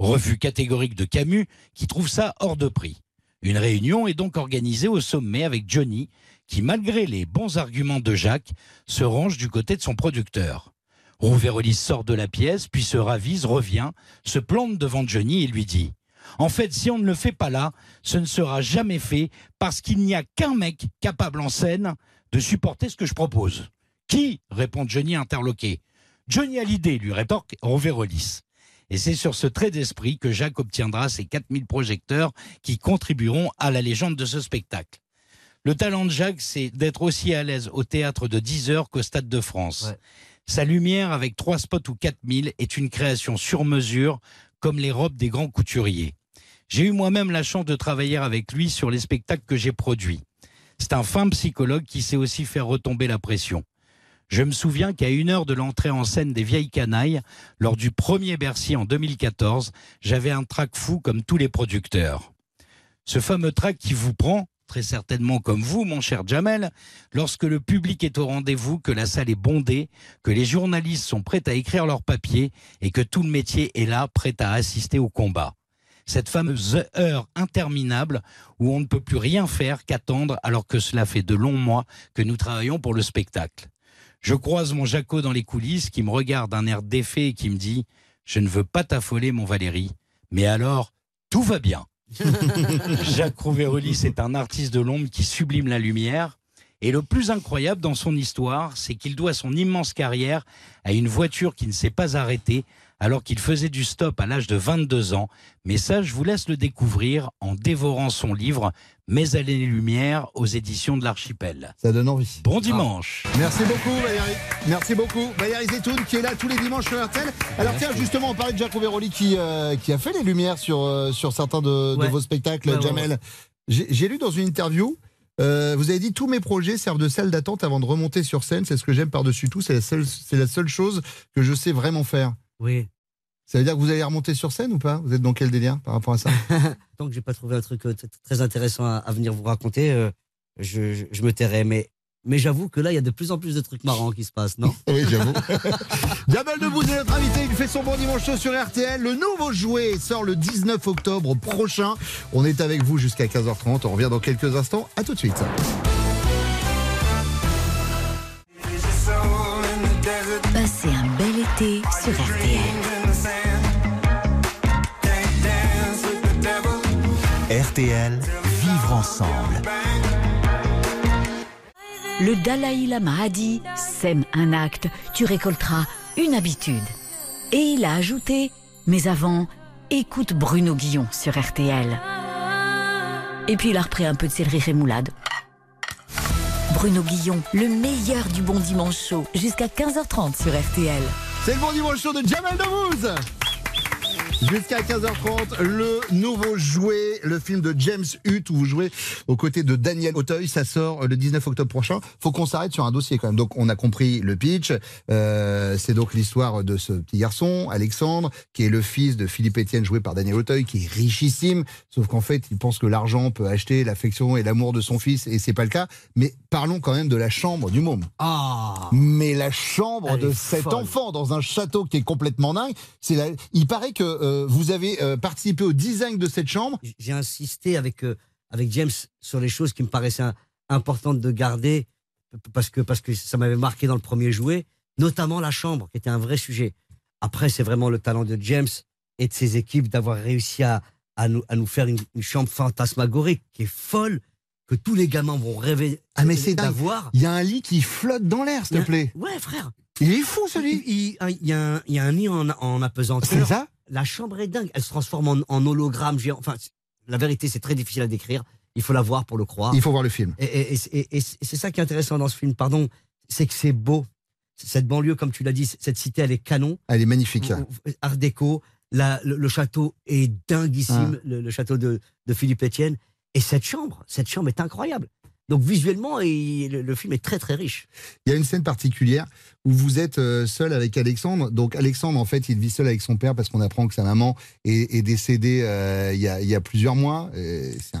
Refus catégorique de Camus qui trouve ça hors de prix. Une réunion est donc organisée au sommet avec Johnny qui, malgré les bons arguments de Jacques, se range du côté de son producteur. Rouvérolis sort de la pièce, puis se ravise, revient, se plante devant Johnny et lui dit En fait, si on ne le fait pas là, ce ne sera jamais fait parce qu'il n'y a qu'un mec capable en scène de supporter ce que je propose. Qui répond Johnny interloqué. Johnny a l'idée, lui rétorque Rouvérolis. Et c'est sur ce trait d'esprit que Jacques obtiendra ses 4000 projecteurs qui contribueront à la légende de ce spectacle. Le talent de Jacques, c'est d'être aussi à l'aise au théâtre de 10 heures qu'au Stade de France. Sa lumière, avec trois spots ou 4000, est une création sur mesure, comme les robes des grands couturiers. J'ai eu moi-même la chance de travailler avec lui sur les spectacles que j'ai produits. C'est un fin psychologue qui sait aussi faire retomber la pression. Je me souviens qu'à une heure de l'entrée en scène des Vieilles Canailles, lors du premier Bercy en 2014, j'avais un trac fou comme tous les producteurs. Ce fameux trac qui vous prend, très certainement comme vous, mon cher Jamel, lorsque le public est au rendez-vous, que la salle est bondée, que les journalistes sont prêts à écrire leur papier et que tout le métier est là, prêt à assister au combat. Cette fameuse heure interminable où on ne peut plus rien faire qu'attendre alors que cela fait de longs mois que nous travaillons pour le spectacle. Je croise mon Jaco dans les coulisses qui me regarde d'un air défait et qui me dit Je ne veux pas t'affoler, mon Valérie, mais alors, tout va bien. Jacques Rouvérolis est un artiste de l'ombre qui sublime la lumière. Et le plus incroyable dans son histoire, c'est qu'il doit son immense carrière à une voiture qui ne s'est pas arrêtée alors qu'il faisait du stop à l'âge de 22 ans. Mais ça, je vous laisse le découvrir en dévorant son livre Mes années-lumière aux éditions de l'Archipel. Ça donne envie. Bon dimanche. Merci beaucoup Valérie. Merci beaucoup. Valérie Zetoun qui est là tous les dimanches sur RTL. Alors tiens, justement, on parlait de Jacques Rouveroli qui, euh, qui a fait les lumières sur, euh, sur certains de, vos spectacles, Ouais, Jamel. ouais. J'ai lu dans une interview, euh, vous avez dit tous mes projets servent de salle d'attente avant de remonter sur scène. C'est ce que j'aime par-dessus tout. C'est la, seule- c'est la seule chose que je sais vraiment faire. Oui. Ça veut dire que vous allez remonter sur scène ou pas? Vous êtes dans quel délire par rapport à ça? Tant que j'ai pas trouvé un truc euh, très intéressant à, à venir vous raconter, euh, je, je- je me tairai. Mais, mais j'avoue que là, il y a de plus en plus de trucs marrants qui se passent, non? Oui, j'avoue. Jamel Debbouze est notre invité. Il fait son bon dimanche chaud sur RTL. Le nouveau jouet sort le 19 octobre prochain. On est avec vous jusqu'à 15h30. On revient dans quelques instants. À tout de suite. Passez un sur RTL. RTL, vivre ensemble. Le Dalai Lama a dit Sème un acte, tu récolteras une habitude. Et il a ajouté Mais avant, écoute Bruno Guillon sur RTL. Et puis il a repris un peu de céleri rémoulade. Bruno Guillon, le meilleur du bon dimanche chaud, jusqu'à 15h30 sur RTL. C'est le bon dimanche show de Jamel Debbouze Jusqu'à 15h30, le nouveau jouet, le film de James Hutt, où vous jouez aux côtés de Daniel Auteuil. Ça sort le 19 octobre prochain. Faut qu'on s'arrête sur un dossier quand même. Donc, on a compris le pitch. Euh, c'est donc l'histoire de ce petit garçon, Alexandre, qui est le fils de Philippe Etienne, joué par Daniel Auteuil, qui est richissime. Sauf qu'en fait, il pense que l'argent peut acheter l'affection et l'amour de son fils, et c'est pas le cas. Mais parlons quand même de la chambre du môme. Ah Mais la chambre de cet folle. enfant dans un château qui est complètement dingue, c'est la... il paraît que euh, vous avez euh, participé au design de cette chambre. J'ai insisté avec, euh, avec James sur les choses qui me paraissaient importantes de garder parce que, parce que ça m'avait marqué dans le premier jouet, notamment la chambre, qui était un vrai sujet. Après, c'est vraiment le talent de James et de ses équipes d'avoir réussi à, à, nous, à nous faire une, une chambre fantasmagorique qui est folle, que tous les gamins vont rêver Ah mais c'est d'avoir. Il y a un lit qui flotte dans l'air, s'il te plaît. Ouais, frère. Il est fou ce lit. Il, il- il y, a un- il y a un lit en, en apesanteur. C'est ça? La chambre est dingue. Elle se transforme en, en hologramme géant. Enfin, la vérité, c'est très difficile à décrire. Il faut la voir pour le croire. Il faut voir le film. Et, et- et- et- et c'est ça qui est intéressant dans ce film, pardon, c'est que c'est beau. Cette banlieue, comme tu l'as dit, cette cité, elle est canon. Elle est magnifique. Art déco. La- le, le château est dinguissime, Ah. le, le château de, de Philippe Etienne. Et cette chambre, cette chambre est incroyable. Donc visuellement, le, film est très très riche. Il y a une scène particulière où vous êtes euh, seul avec Alexandre. Donc Alexandre, en fait, il vit seul avec son père parce qu'on apprend que sa maman est, décédée euh, il, y a, plusieurs mois. C'est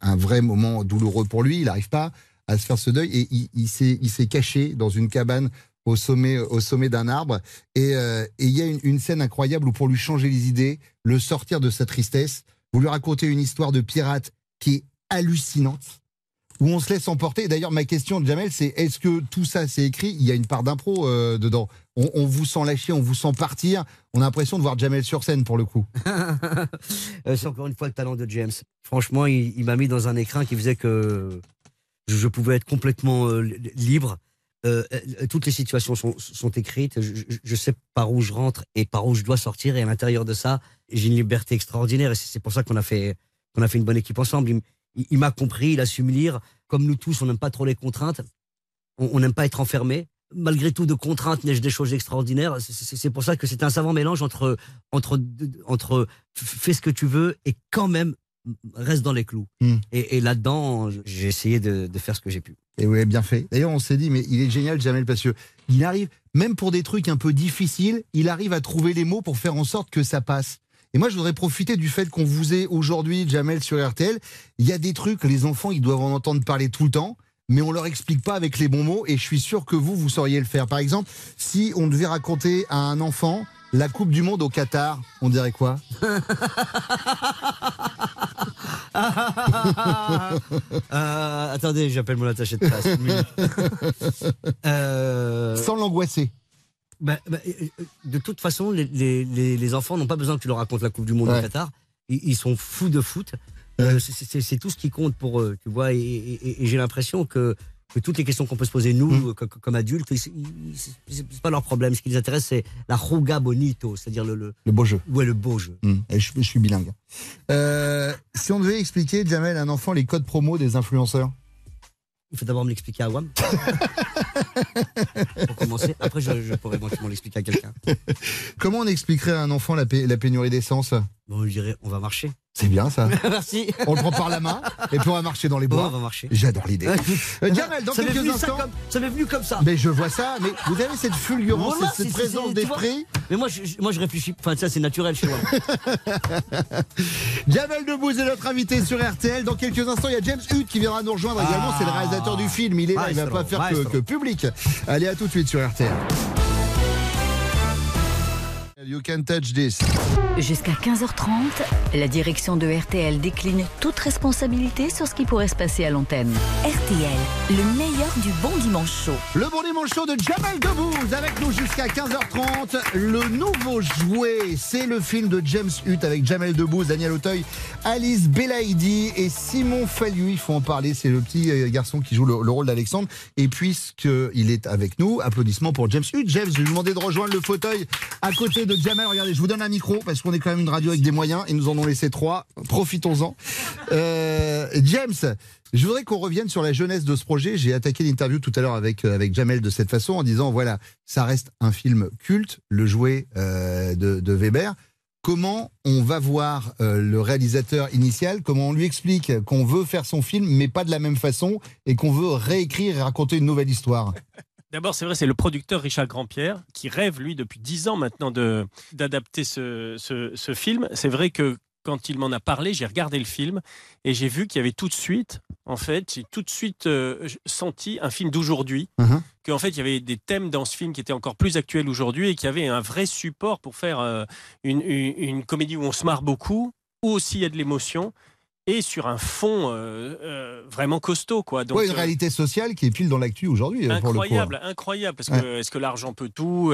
un, vrai moment douloureux pour lui. Il n'arrive pas à se faire ce deuil et il, s'est caché dans une cabane au sommet, au sommet d'un arbre. Et euh, et il y a une, une scène incroyable où pour lui changer les idées, le sortir de sa tristesse, vous lui racontez une histoire de pirate qui est hallucinante où on se laisse emporter. D'ailleurs, ma question, Jamel, c'est est-ce que tout ça, c'est écrit? Il y a une part d'impro euh, dedans. On, vous sent lâcher, on vous sent partir. On a l'impression de voir Jamel sur scène pour le coup. Euh, c'est encore une fois le talent de James. Franchement, il, m'a mis dans un écrin qui faisait que je, pouvais être complètement euh, li- libre. Toutes les situations sont, écrites. Je, sais par où je rentre et par où je dois sortir. Et à l'intérieur de ça, j'ai une liberté extraordinaire. Et c'est pour ça qu'on a fait a fait une bonne équipe ensemble. Il- il m'a compris, il a su me lire. Comme nous tous, on n'aime pas trop les contraintes. On n'aime pas être enfermé. Malgré tout, de contraintes naissent des choses extraordinaires. C'est- pour ça que c'est un savant mélange entre entre entre fais ce que tu veux et quand même reste dans les clous. Hmm. Et, et là-dedans, j'ai essayé de, de faire ce que j'ai pu. Et oui, bien fait. D'ailleurs, on s'est dit, mais il est génial, Jamel, que il arrive, même pour des trucs un peu difficiles, il arrive à trouver les mots pour faire en sorte que ça passe. Et moi, je voudrais profiter du fait qu'on vous ait aujourd'hui, Jamel, sur RTL. Il y a des trucs, les enfants, ils doivent en entendre parler tout le temps, mais on leur explique pas avec les bons mots, et je suis sûr que vous, vous sauriez le faire. Par exemple, si on devait raconter à un enfant la Coupe du Monde au Qatar, on dirait quoi? Euh, attendez, j'appelle mon attaché de presse. Euh, Sans l'angoisser. Bah, bah, de toute façon, les, les- les- les enfants n'ont pas besoin que tu leur racontes la Coupe du Monde Ouais. au Qatar. Ils, ils sont fous de foot. Euh, c'est- tout ce qui compte pour eux, tu vois. Et, et- et- et j'ai l'impression que, que toutes les questions qu'on peut se poser nous, Mm. euh, co- co- comme adultes, c'est pas leur problème. Ce qui les intéresse, c'est la ruga bonito, c'est-à-dire le, le, Le beau jeu. ouais, le beau jeu. Et je, je suis bilingue. Euh, si on devait expliquer, Jamel, à un enfant les codes promo des influenceurs? Il faut d'abord me l'expliquer à WAM. pour commencer. Après, je, je pourrais éventuellement l'expliquer à quelqu'un. Comment on expliquerait à un enfant la, pé- la pénurie d'essence? Bon, je dirais, on va marcher. C'est bien ça. Merci. On le prend par la main et puis on va marcher dans les Bon, bois. on va marcher. J'adore l'idée. Euh, Jamel, dans ça m'est quelques instants. comme- ça m'est venu comme ça. Mais je vois ça, mais vous avez cette fulgurance Voilà, cette présence d'esprit. Mais moi, je, je- moi, je réfléchis. Enfin, ça, c'est naturel chez moi. Jamel Debbouze est notre invité sur RTL. Dans quelques instants, il y a James Hutt qui viendra nous rejoindre également. C'est le réalisateur du film. Il est là, il va Maestro, pas faire que public. Allez, à tout de suite sur RTL. You Can Touch This. Jusqu'à 15h30, la direction de RTL décline toute responsabilité sur ce qui pourrait se passer à l'antenne. RTL, le meilleur du bon dimanche chaud. Le bon dimanche chaud de Jamel Debbouze avec nous jusqu'à 15h30. Le nouveau jouet, c'est le film de James Hutt avec Jamel Debbouze, Daniel Auteuil, Alice Belaïdi et Simon Fallu. Il faut en parler, c'est le petit euh, garçon qui joue le, le rôle d'Alexandre. Et puisqu'il est avec nous, applaudissements pour James Hutt. James, je vais vous demander de rejoindre le fauteuil à côté de Jamel. Regardez, je vous donne un micro parce qu'on est quand même une radio avec des moyens. Ils nous en ont laissé trois. Profitons-en. Euh, James, je voudrais qu'on revienne sur la jeunesse de ce projet. J'ai attaqué l'interview tout à l'heure avec, euh, avec Jamel de cette façon en disant voilà, ça reste un film culte, le jouet euh, de, Weber. Comment on va voir le réalisateur initial, comment on lui explique qu'on veut faire son film, mais pas de la même façon, et qu'on veut réécrire et raconter une nouvelle histoire? D'abord, c'est vrai, c'est le producteur Richard Grandpierre qui rêve, lui, depuis dix ans maintenant, d'adapter ce, ce, ce film. C'est vrai que quand il m'en a parlé, j'ai regardé le film et j'ai vu qu'il y avait tout de suite, en fait, j'ai tout de suite euh, senti un film d'aujourd'hui. Mhm. Qu'en fait, il y avait des thèmes dans ce film qui étaient encore plus actuels aujourd'hui et qu'il y avait un vrai support pour faire euh, une, une- une comédie où on se marre beaucoup, où aussi il y a de l'émotion et sur un fond euh, euh, vraiment costaud, quoi. Donc, Ouais, une euh, réalité sociale qui est pile dans l'actu aujourd'hui, pour le coup. Incroyable, incroyable, parce que est-ce que l'argent peut tout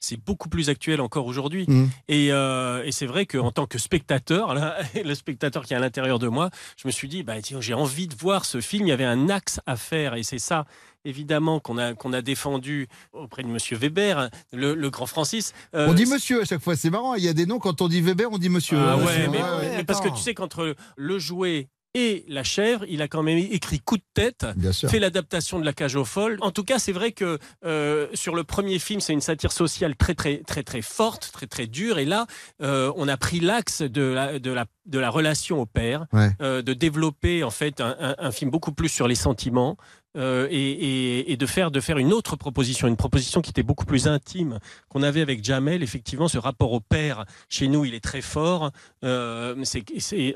C'est beaucoup plus actuel encore aujourd'hui. Mhm. Et, et c'est vrai qu'en tant que spectateur, là, le spectateur qui est à l'intérieur de moi, je me suis dit, bah, j'ai envie de voir ce film. Il y avait un axe à faire, et c'est ça. Évidemment qu'on a qu'on a défendu auprès de Monsieur Weber, le, le grand Francis. Euh, On dit monsieur à chaque fois, c'est marrant. Il y a des noms, quand on dit Weber, on dit monsieur. ah Euh, ouais, mais, ouais, ouais. mais parce que tu sais qu'entre le jouet et la chèvre, il a quand même écrit coup de tête, fait l'adaptation de la cage aux folles. En tout cas, c'est vrai que euh, sur le premier film, c'est une satire sociale très très très très forte, très très dure. Et là, euh, on a pris l'axe de la, de la de la relation au père, Ouais. euh, de développer en fait un, un- un film beaucoup plus sur les sentiments. Euh, et, de faire une autre proposition, une proposition qui était beaucoup plus intime qu'on avait avec Jamel. Effectivement, ce rapport au père chez nous, il est très fort. Euh,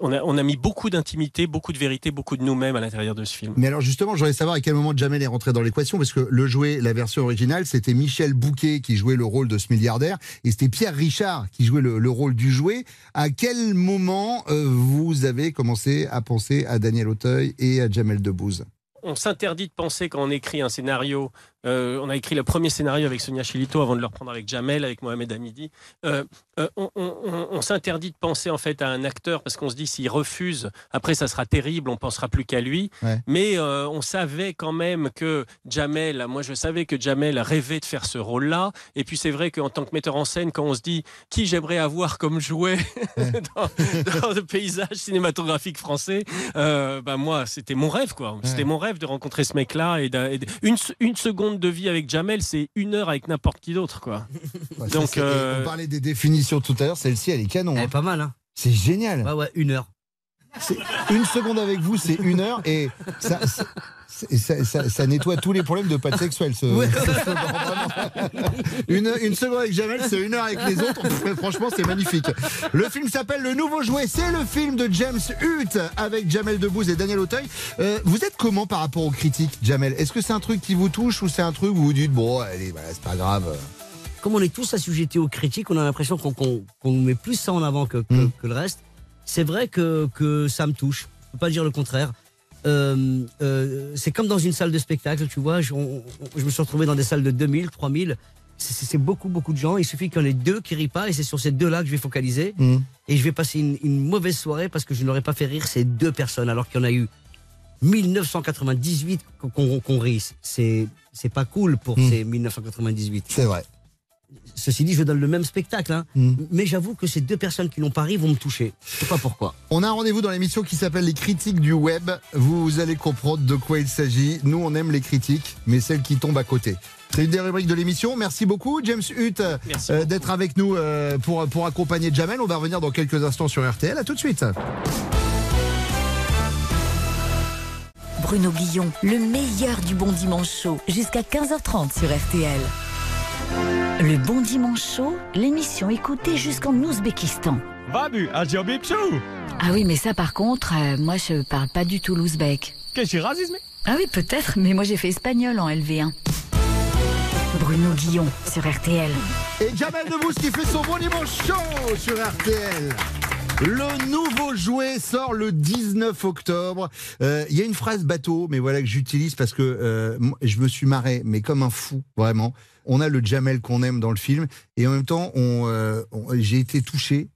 on, a, mis beaucoup d'intimité, beaucoup de vérité, beaucoup de nous-mêmes à l'intérieur de ce film. Mais alors justement, je voudrais savoir à quel moment Jamel est rentré dans l'équation, parce que le jouet, la version originale, c'était Michel Bouquet qui jouait le rôle de ce milliardaire, et c'était Pierre Richard qui jouait le, le rôle du jouet. À quel moment euh, vous avez commencé à penser à Daniel Auteuil et à Jamel Debbouze? On s'interdit de penser quand on écrit un scénario. Euh, on a écrit le premier scénario avec Sonia Chilito avant de le reprendre avec Jamel, avec Mohamed Hamidi. Euh, euh, on on- on- on s'interdit de penser en fait à un acteur parce qu'on se dit s'il refuse, après ça sera terrible, on pensera plus qu'à lui. Ouais. Mais on savait quand même que Jamel, moi je savais que Jamel rêvait de faire ce rôle-là. Et puis c'est vrai qu'en tant que metteur en scène, quand on se dit qui j'aimerais avoir comme jouet dans, dans le paysage cinématographique français, bah moi c'était mon rêve quoi. C'était mon rêve de rencontrer ce mec-là et, une seconde de vie avec Jamel, c'est une heure avec n'importe qui d'autre quoi. Ouais, Donc euh, On parlait des définitions tout à l'heure, celle-ci, elle est canon. Elle est hein. pas mal, hein C'est génial. Ouais, ouais, une heure. C'est- Une seconde avec vous, c'est une heure, et ça, ça- nettoie tous les problèmes de pas sexuel. Ce, Ouais. ce slogan, vraiment. une, une seconde avec Jamel, c'est une heure avec les autres. Pff, Franchement, c'est magnifique. Le film s'appelle Le Nouveau Jouet. C'est le film de James Hutt avec Jamel Debbouze et Daniel Auteuil. Euh, vous êtes comment par rapport aux critiques, Jamel? Est-ce que c'est un truc qui vous touche ou c'est un truc où vous dites bon, allez, c'est pas grave. Comme on est tous assujettis aux critiques, on a l'impression qu'on met plus ça en avant que, que- Mm. que le reste. C'est vrai que, que ça me touche. Je peux pas dire le contraire. Euh, euh, c'est comme dans une salle de spectacle, tu vois. Je, on- on- je me suis retrouvé dans des salles de 2000, 3000. C'est- beaucoup, beaucoup de gens. Il suffit qu'il y en ait deux qui rient pas et c'est sur ces deux-là que je vais focaliser. Mm. Et je vais passer une, une mauvaise soirée parce que je n'aurais pas fait rire ces deux personnes alors qu'il y en a eu 1998 qu'on qu'on rit. C'est pas cool pour Mm. ces 1998. C'est vrai. Ceci dit, je donne le même spectacle, hein. Mm. mais j'avoue que ces deux personnes qui n'ont pas ri vont me toucher. Je sais pas pourquoi. On a un rendez-vous dans l'émission qui s'appelle Les critiques du web. Vous allez comprendre de quoi il s'agit. Nous, on aime les critiques, mais celles qui tombent à côté. C'est une des rubriques de l'émission. Merci beaucoup, James Hutt, euh, euh, d'être avec nous euh, pour, pour accompagner Jamel. On va revenir dans quelques instants sur RTL. À tout de suite. Bruno Guillon, le meilleur du bon dimanche chaud, jusqu'à 15h30 sur RTL. Le bon dimanche chaud, l'émission écoutée jusqu'en Ouzbékistan. Babu, Ah oui, mais ça par contre, euh, moi je parle pas du tout l'ouzbek. Qu'est-ce que racisme? Ah oui, peut-être, mais moi j'ai fait espagnol en LV1. Bruno Guillon sur RTL. Et Jamel Debbouze qui fait son bon dimanche chaud sur RTL. Le nouveau jouet sort le 19 octobre. Euh, Il y a une phrase bateau, mais voilà que j'utilise parce que euh, je me suis marré, mais comme un fou, vraiment. On a le Jamel qu'on aime dans le film, et en même temps, euh, j'ai été touché.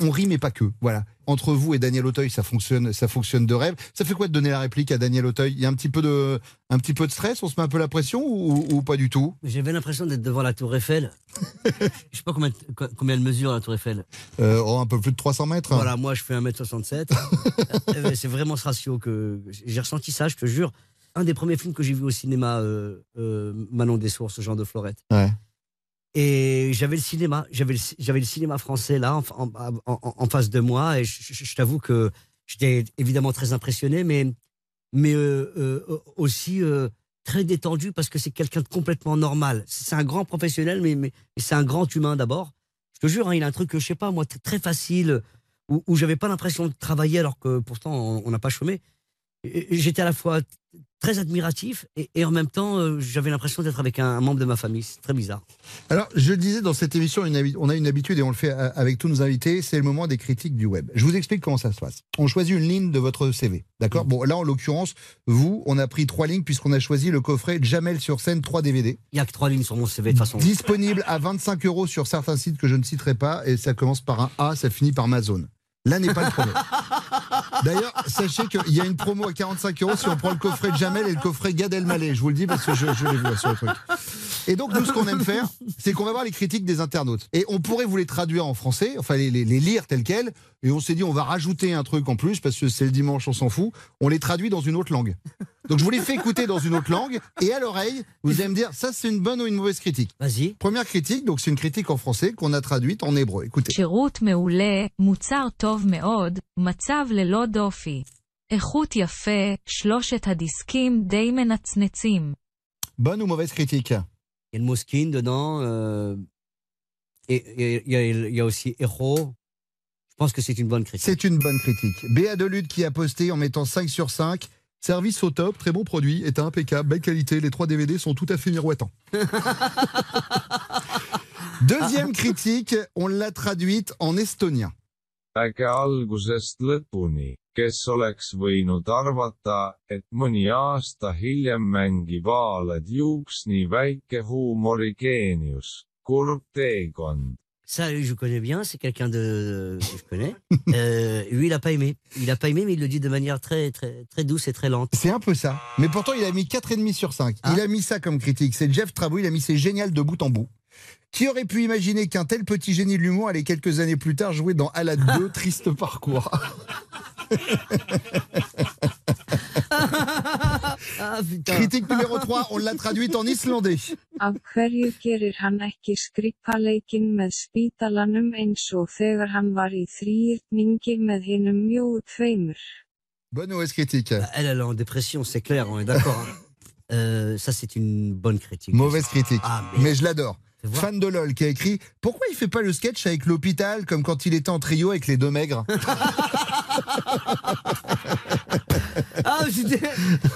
On rit mais pas que. Voilà. Entre vous et Daniel Auteuil, ça fonctionne, ça fonctionne de rêve. Ça fait quoi de donner la réplique à Daniel Auteuil? Il y a un petit peu de, un petit peu de stress? On se met un peu la pression ou, ou pas du tout? J'avais l'impression d'être devant la Tour Eiffel. Je sais pas combien, combien elle mesure la Tour Eiffel. Euh, oh, un peu plus de 300 mètres. hein. Voilà, moi je fais 1m67. Euh, C'est vraiment ce ratio que j'ai ressenti ça, je te jure. Un des premiers films que j'ai vu au cinéma, euh, euh, Manon des Sources, Jean de Florette. Ouais. Et j'avais le cinéma, j'avais le, cinéma français là en, en- face de moi, et je, t'avoue que j'étais évidemment très impressionné, mais, mais euh, euh, aussi euh, très détendu parce que c'est quelqu'un de complètement normal. C'est un grand professionnel, mais, mais c'est un grand humain d'abord. Je te jure, hein, il a un truc, je sais pas, moi, très facile, où, où j'avais pas l'impression de travailler alors que pourtant on n'a pas chômé. J'étais à la fois très admiratif et, et en même temps euh, j'avais l'impression d'être avec un, un membre de ma famille. C'est très bizarre. Alors, je le disais dans cette émission, une on a une habitude et on le fait a- avec tous nos invités, c'est le moment des critiques du web. Je vous explique comment ça se passe. On choisit une ligne de votre CV, d'accord? Bon, là, en l'occurrence, vous, on a pris trois lignes puisqu'on a choisi le coffret Jamel sur scène 3 DVD. Il y a que trois lignes sur mon CV de toute façon. Disponible à 25 euros sur certains sites que je ne citerai pas et ça commence par un A, ça finit par Amazon. Là n'est pas le premier. D'ailleurs, sachez qu'il y a une promo à 45 euros si on prend le coffret de Jamel et le coffret Gad Elmaleh. Je vous le dis parce que je, je l'ai vu sur le truc. Et donc, nous, ce qu'on aime faire, c'est qu'on va voir les critiques des internautes. Et on pourrait vous les traduire en français, enfin les, les- les lire telles quelles. Et on s'est dit, on va rajouter un truc en plus parce que c'est le dimanche, on s'en fout. On les traduit dans une autre langue. Donc, je vous les fais écouter dans une autre langue. Et à l'oreille, vous allez me dire, ça, c'est une bonne ou une mauvaise critique. Vas-y. Première critique, donc c'est une critique en français qu'on a traduite en hébreu. Écoutez. שירות מעולה, מוצר טוב מאוד, מצב ללא דופי. איכות יפה, שלושת הדיסקים די מנצנצים. Bonne ou mauvaise critique Il y a le mot skin dedans. euh, et et il y, a- il y a aussi héros. Je pense que c'est une bonne critique. C'est une bonne critique. Béa Delude qui a posté en mettant 5 sur 5. Service au top, très bon produit, est impeccable, belle qualité, les trois DVD sont tout à fait miroitants. Deuxième critique, on l'a traduite en estonien. kes oleks võinud arvata, et mõni aasta hiljem mängib juuks nii väike huumorigeenius, kurb teekond. Ça, je connais bien, c'est quelqu'un de que je connais. Euh, lui, il a pas aimé. Il a pas aimé, mais il le dit de manière très, très, très douce et très lente. C'est un peu ça. Mais pourtant, il a mis 4,5 sur 5. Il a mis ça comme critique. C'est Jeff Trabou, il a mis c'est génial de bout en bout. Qui aurait pu imaginer qu'un tel petit génie de l'humour allait quelques années plus tard jouer dans Alad 2, Triste Parcours? Ah. Critique numéro 3, on l'a traduite en islandais. Af hverju gerir hann ekki skrippaleikinn með spítalanum eins og þegar hann var í þrýrningi með hinum mjóu tveimur? Bonne ou mauvaise critique? Elle, elle est en dépression, c'est clair, on est d'accord. hein. Euh, ça, c'est une bonne critique. Mauvaise critique. Ah, mais... je l'adore Fais voir. Fan de LOL qui a écrit Pourquoi il fait pas le sketch avec l'hôpital comme quand il était en trio avec les deux maigres Ah, c'était-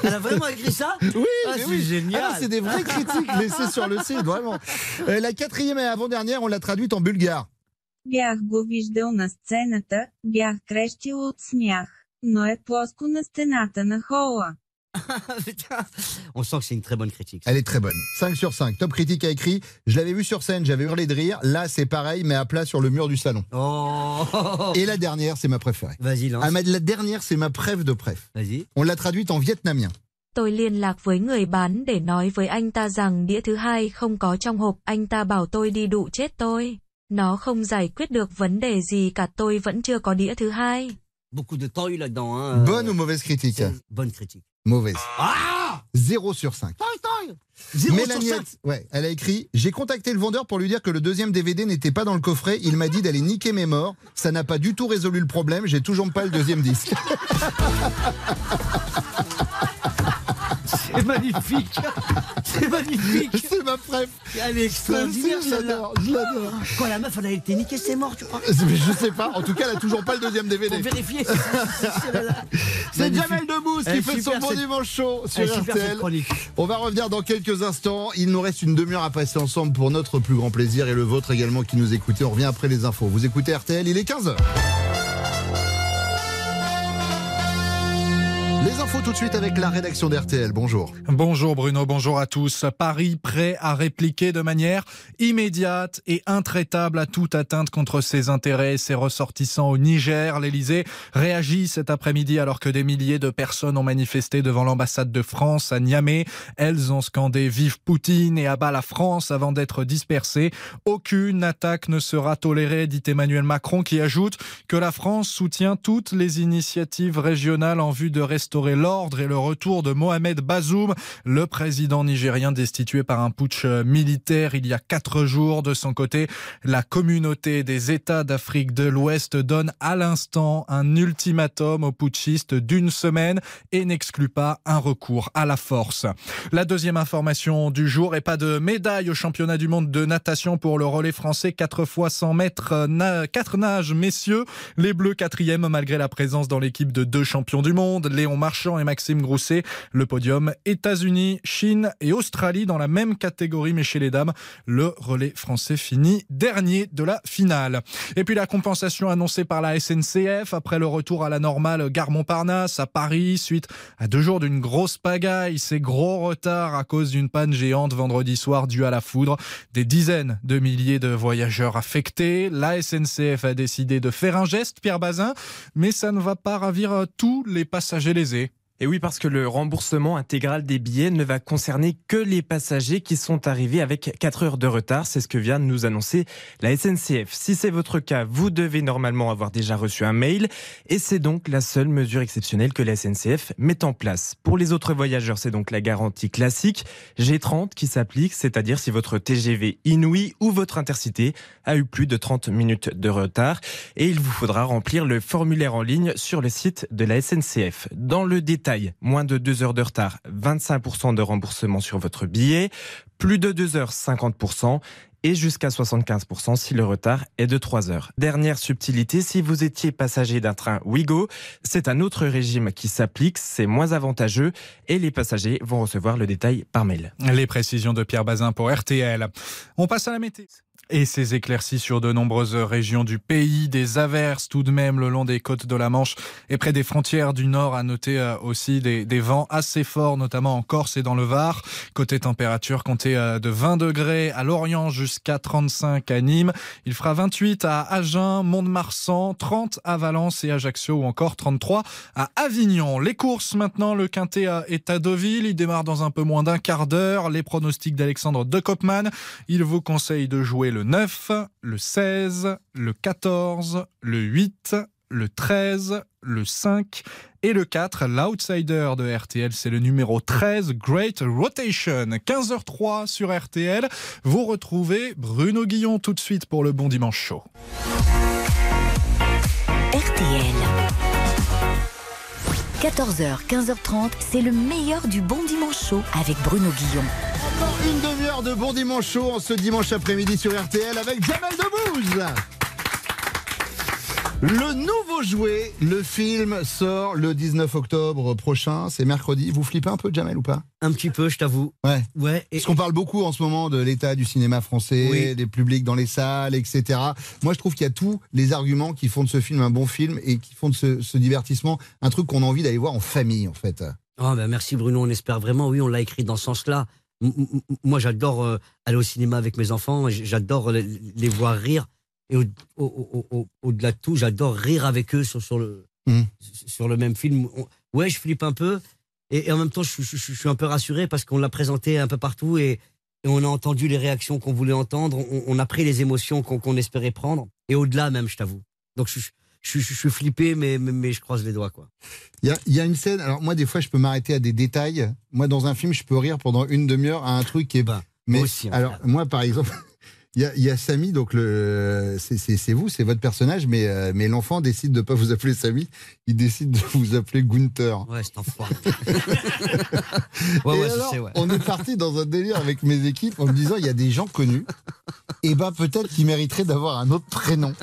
elle a vraiment écrit ça Oui, Ah, mais c'est oui. génial. Ah non, c'est des vraies critiques laissées sur le site, vraiment. Euh, la quatrième et avant-dernière, on l'a traduite en bulgare. Бях го виждал на сцената, бях крещил от смях, но е плоско на стената на хола. On sent que c'est une très bonne critique. Elle est très bonne. 5 sur 5. Top Critique a écrit Je l'avais vu sur scène, j'avais hurlé de rire. Là, c'est pareil, mais à plat sur le mur du salon. Oh. Et la dernière, c'est ma préférée. Vas-y, lance. Ah, mais la dernière, c'est ma préf de préf. Vas-y. On l'a traduite en vietnamien. Tôi liên lạc với người bán để nói với anh ta rằng đĩa thứ hai không có trong hộp, anh ta bảo tôi đi đụ chết tôi. Nó không giải quyết được vấn đề gì cả tôi vẫn chưa có đĩa thứ hai. Beaucoup de temps eu là-dedans. Hein. Bonne ou mauvaise critique Bonne critique. Mauvaise. Ah 0 sur 5. Zéro Mélanie, sur cinq. ouais, elle a écrit J'ai contacté le vendeur pour lui dire que le deuxième DVD n'était pas dans le coffret. Il m'a dit d'aller niquer mes morts. Ça n'a pas du tout résolu le problème. J'ai toujours pas le deuxième disque. C'est magnifique. C'est magnifique. C'est ma préf. Elle est extraordinaire, Je l'adore, je l'adore. Quand la meuf, elle a été niquée, c'est mort, tu crois Mais Je sais pas. En tout cas, elle a toujours pas le deuxième DVD. Faut vérifier. C'est. Jamel Debbouze qui fait son bon dimanche chaud sur RTL. On va revenir dans quelques instants. Il nous reste une demi-heure à passer ensemble pour notre plus grand plaisir et le vôtre également qui nous écoutez. On revient après les infos. Vous écoutez RTL, il est 15h. Les infos tout de suite avec la rédaction d'RTL. Bonjour. Bonjour Bruno, bonjour à tous. Paris prêt à répliquer de manière immédiate et intraitable à toute atteinte contre ses intérêts et ses ressortissants au Niger. L'Elysée réagit cet après-midi alors que des milliers de personnes ont manifesté devant l'ambassade de France à Niamey. Elles ont scandé Vive Poutine et abat la France avant d'être dispersées. Aucune attaque ne sera tolérée, dit Emmanuel Macron qui ajoute que la France soutient toutes les initiatives régionales en vue de restaurer l'ordre et le retour de Mohamed Bazoum, le président nigérien destitué par un putsch militaire il y a quatre jours. De son côté, la communauté des États d'Afrique de l'Ouest donne à l'instant un ultimatum aux putschistes d'une semaine et n'exclut pas un recours à la force. La deuxième information du jour et pas de médaille au championnat du monde de natation pour le relais français 4 fois 100 mètres, na 4 nages messieurs. Les Bleus quatrième malgré la présence dans l'équipe de deux champions du monde, Léon Marchand et Maxime Grousset. Le podium États-Unis, Chine et Australie dans la même catégorie, mais chez les dames, le relais français finit dernier de la finale. Et puis la compensation annoncée par la SNCF après le retour à la normale gare Montparnasse à Paris suite à deux jours d'une grosse pagaille. Ces gros retards à cause d'une panne géante vendredi soir due à la foudre. Des dizaines de milliers de voyageurs affectés. La SNCF a décidé de faire un geste, Pierre Bazin, mais ça ne va pas ravir tous les passagers easy. Et oui, parce que le remboursement intégral des billets ne va concerner que les passagers qui sont arrivés avec 4 heures de retard. C'est ce que vient de nous annoncer la SNCF. Si c'est votre cas, vous devez normalement avoir déjà reçu un mail. Et c'est donc la seule mesure exceptionnelle que la SNCF met en place. Pour les autres voyageurs, c'est donc la garantie classique G30 qui s'applique, c'est-à-dire si votre TGV Inouï ou votre Intercité a eu plus de 30 minutes de retard. Et il vous faudra remplir le formulaire en ligne sur le site de la SNCF. Dans le détail, moins de 2 heures de retard, 25% de remboursement sur votre billet, plus de 2 heures, 50%, et jusqu'à 75% si le retard est de 3 heures. Dernière subtilité, si vous étiez passager d'un train Ouigo, c'est un autre régime qui s'applique, c'est moins avantageux, et les passagers vont recevoir le détail par mail. Les précisions de Pierre Bazin pour RTL. On passe à la météo. Et ces éclaircies sur de nombreuses régions du pays, des averses tout de même le long des côtes de la Manche et près des frontières du Nord. À noter euh, aussi des, vents assez forts, notamment en Corse et dans le Var. Côté température, comptez euh, de 20 degrés à Lorient jusqu'à 35 à Nîmes. Il fera 28 à Agen, Mont-de-Marsan, 30 à Valence et Ajaccio ou encore 33 à Avignon. Les courses maintenant, le Quintet euh, est à Deauville. Il démarre dans un peu moins d'un quart d'heure. Les pronostics d'Alexandre de Kopman. Il vous conseille de jouer le 9, le 16, le 14, le 8, le 13, le 5 et le 4. L'outsider de RTL, c'est le numéro 13, Great Rotation. 15h03 sur RTL. Vous retrouvez Bruno Guillon tout de suite pour le Bon Dimanche Show. RTL. 14h, 15h30, c'est le meilleur du bon dimanche chaud avec Bruno Guillon. Encore une demi-heure de bon dimanche chaud en ce dimanche après-midi sur RTL avec Jamel Debbouze. Le nouveau jouet, le film sort le 19 octobre prochain, c'est mercredi. Vous flippez un peu, Jamel, ou pas? Un petit peu, je t'avoue. Ouais. Ouais. Parce qu'on parle beaucoup en ce moment de l'état du cinéma français, Oui. des publics dans les salles, etc. Moi, je trouve qu'il y a tous les arguments qui font de ce film un bon film et qui font de ce, ce divertissement un truc qu'on a envie d'aller voir en famille, en fait. Oh, ben merci Bruno, on espère vraiment. Oui, on l'a écrit dans ce sens-là. Moi, j'adore euh, aller au cinéma avec mes enfants. J'adore les voir rire. Et au- au- au- au- au-delà de tout, j'adore rire avec eux sur, sur le, sur le même film. Ouais, je flippe un peu. Et, et en même temps, je, je- je- je suis un peu rassuré parce qu'on l'a présenté un peu partout et, et on a entendu les réactions qu'on voulait entendre. On, on a pris les émotions qu'on espérait prendre. Et au-delà même, je t'avoue. Donc, je, suis flippé, mais, mais, mais je croise les doigts, quoi. Il y a, il y a une scène, alors moi, des fois, je peux m'arrêter à des détails. Moi, dans un film, je peux rire pendant une demi-heure à un truc qui est. mais Bah, moi aussi, hein, alors, moi, par exemple. Il y a, il y a Samy, donc le, c'est- vous, c'est votre personnage, mais, euh, mais l'enfant décide de pas vous appeler Samy, il décide de vous appeler Gunther. Ouais, c'est enfoiré. Ouais, alors, sais, ouais. On est parti dans un délire avec mes équipes en me disant il y a des gens connus, et ben peut-être qu'ils mériteraient d'avoir un autre prénom.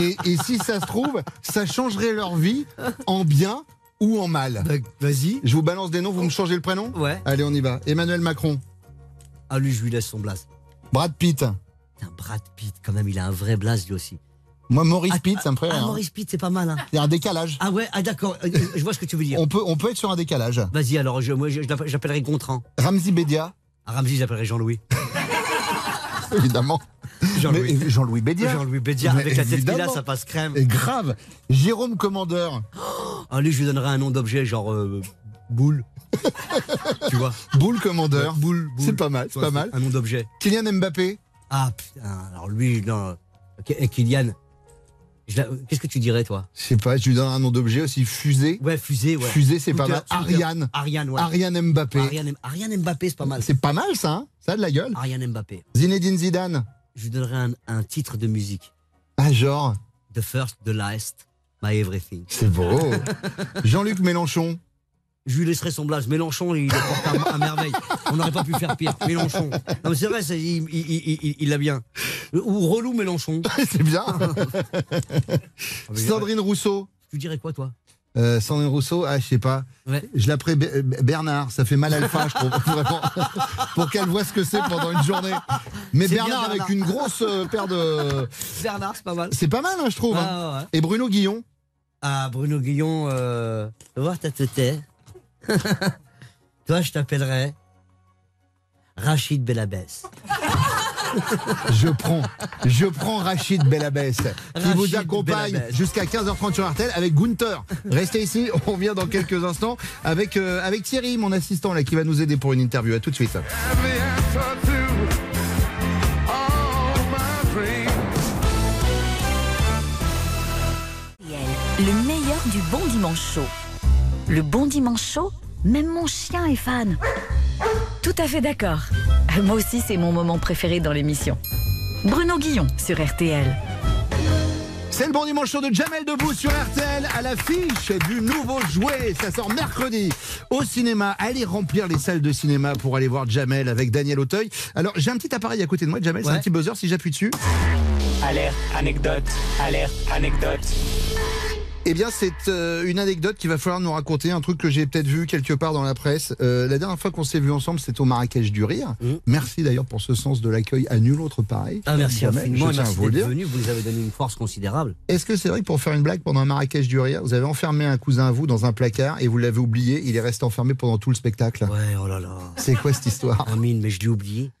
Et, et si ça se trouve, ça changerait leur vie en bien ou en mal. Bah, Vas-y. Je vous balance des noms, vous me changez le prénom? Ouais. Allez, on y va. Emmanuel Macron. Ah, lui, je lui laisse son blaze. Brad Pitt. Putain, Brad Pitt, quand même, il a un vrai blaze, lui aussi. Moi, Maurice Pitt, ça me ferait Ah, hein. Maurice Pitt, c'est pas mal, hein. Il y a un décalage. Ah ouais, ah d'accord, euh, je vois ce que tu veux dire. On peut, on peut être sur un décalage. Vas-y, alors, je, moi, j'appellerai Gontran. Ramzi Bédia. Ah, Ramzi, j'appellerai Jean-Louis. Évidemment. Jean-Louis. Bédia. Jean-Louis Bédia, Mais avec la tête qu'il a, ça passe crème. Et grave. Jérôme Commandeur. Ah, lui, je lui donnerai un nom d'objet, genre euh, boule. tu vois Boule Commandeur. Boule, boule. C'est pas mal, c'est pas mal. Un nom d'objet. Kylian Mbappé. Ah putain, alors lui, non. Et Kylian, qu'est-ce que tu dirais, toi? Je sais pas, je lui donne un nom d'objet aussi. Fusée. Ouais, fusée, ouais. Fusée, c'est pas mal. Ariane. Ariane, ouais. Ariane Mbappé. Ariane, Ariane Mbappé, c'est pas mal. C'est pas mal ça, hein? Ça a de la gueule. Ariane Mbappé. Zinedine Zidane. Je lui donnerai un, un titre de musique. Ah, genre? The first, the last, my everything. C'est beau. Jean-Luc Mélenchon. Je lui laisserai son blaze. Mélenchon, il le porte à, à merveille. On n'aurait pas pu faire pire. Mélenchon. Non, mais c'est vrai, c'est- il il- il- il- il l'a bien. Ou relou Mélenchon. c'est bien. mais- Sandrine Rousseau. Tu dirais quoi, toi? Euh, Sandrine Rousseau, ah, je sais pas. Ouais. Je l'appellerai Be- Bernard. Ça fait mal alpha, je trouve. Vraiment. Pour qu'elle voit ce que c'est pendant une journée. Mais Bernard, avec une grosse euh, paire de. Bernard, c'est pas mal. C'est pas mal, hein, je trouve. hein. Ah, ouais. Et Bruno Guillon? Ah, Bruno Guillon, euh, voir ta tête. Toi, je t'appellerai Rachid Belabès. Je prends, je prends Rachid Belabès qui Rachid vous accompagne jusqu'à 15h30 sur RTL avec Gunther. Restez ici, on revient dans quelques instants avec, euh, avec Thierry, mon assistant là, qui va nous aider pour une interview. À tout de suite. Le meilleur du bon dimanche chaud. Le bon dimanche chaud, même mon chien est fan. Tout à fait d'accord. Moi aussi, c'est mon moment préféré dans l'émission. Bruno Guillon sur RTL. C'est le bon dimanche chaud de Jamel Debbouze sur RTL à l'affiche du nouveau jouet. Ça sort mercredi au cinéma. Allez remplir les salles de cinéma pour aller voir Jamel avec Daniel Auteuil. Alors j'ai un petit appareil à côté de moi, Jamel, c'est un petit buzzer si j'appuie dessus. Alerte, anecdote, alerte, anecdote. Eh bien, c'est euh, une anecdote qu'il va falloir nous raconter, un truc que j'ai peut-être vu quelque part dans la presse. Euh, la dernière fois qu'on s'est vu ensemble, c'était au Marrakech du Rire. Merci d'ailleurs pour ce sens de l'accueil à nul autre pareil. Mmh. Ah, merci infiniment. je tiens à Merci vous d'être venu. Vous nous avez donné une force considérable. Est-ce que c'est vrai que pour faire une blague pendant un Marrakech du Rire, vous avez enfermé un cousin à vous dans un placard et vous l'avez oublié, il est resté enfermé pendant tout le spectacle? Ouais, oh là là. C'est quoi cette histoire? Amine, mais je l'ai oublié.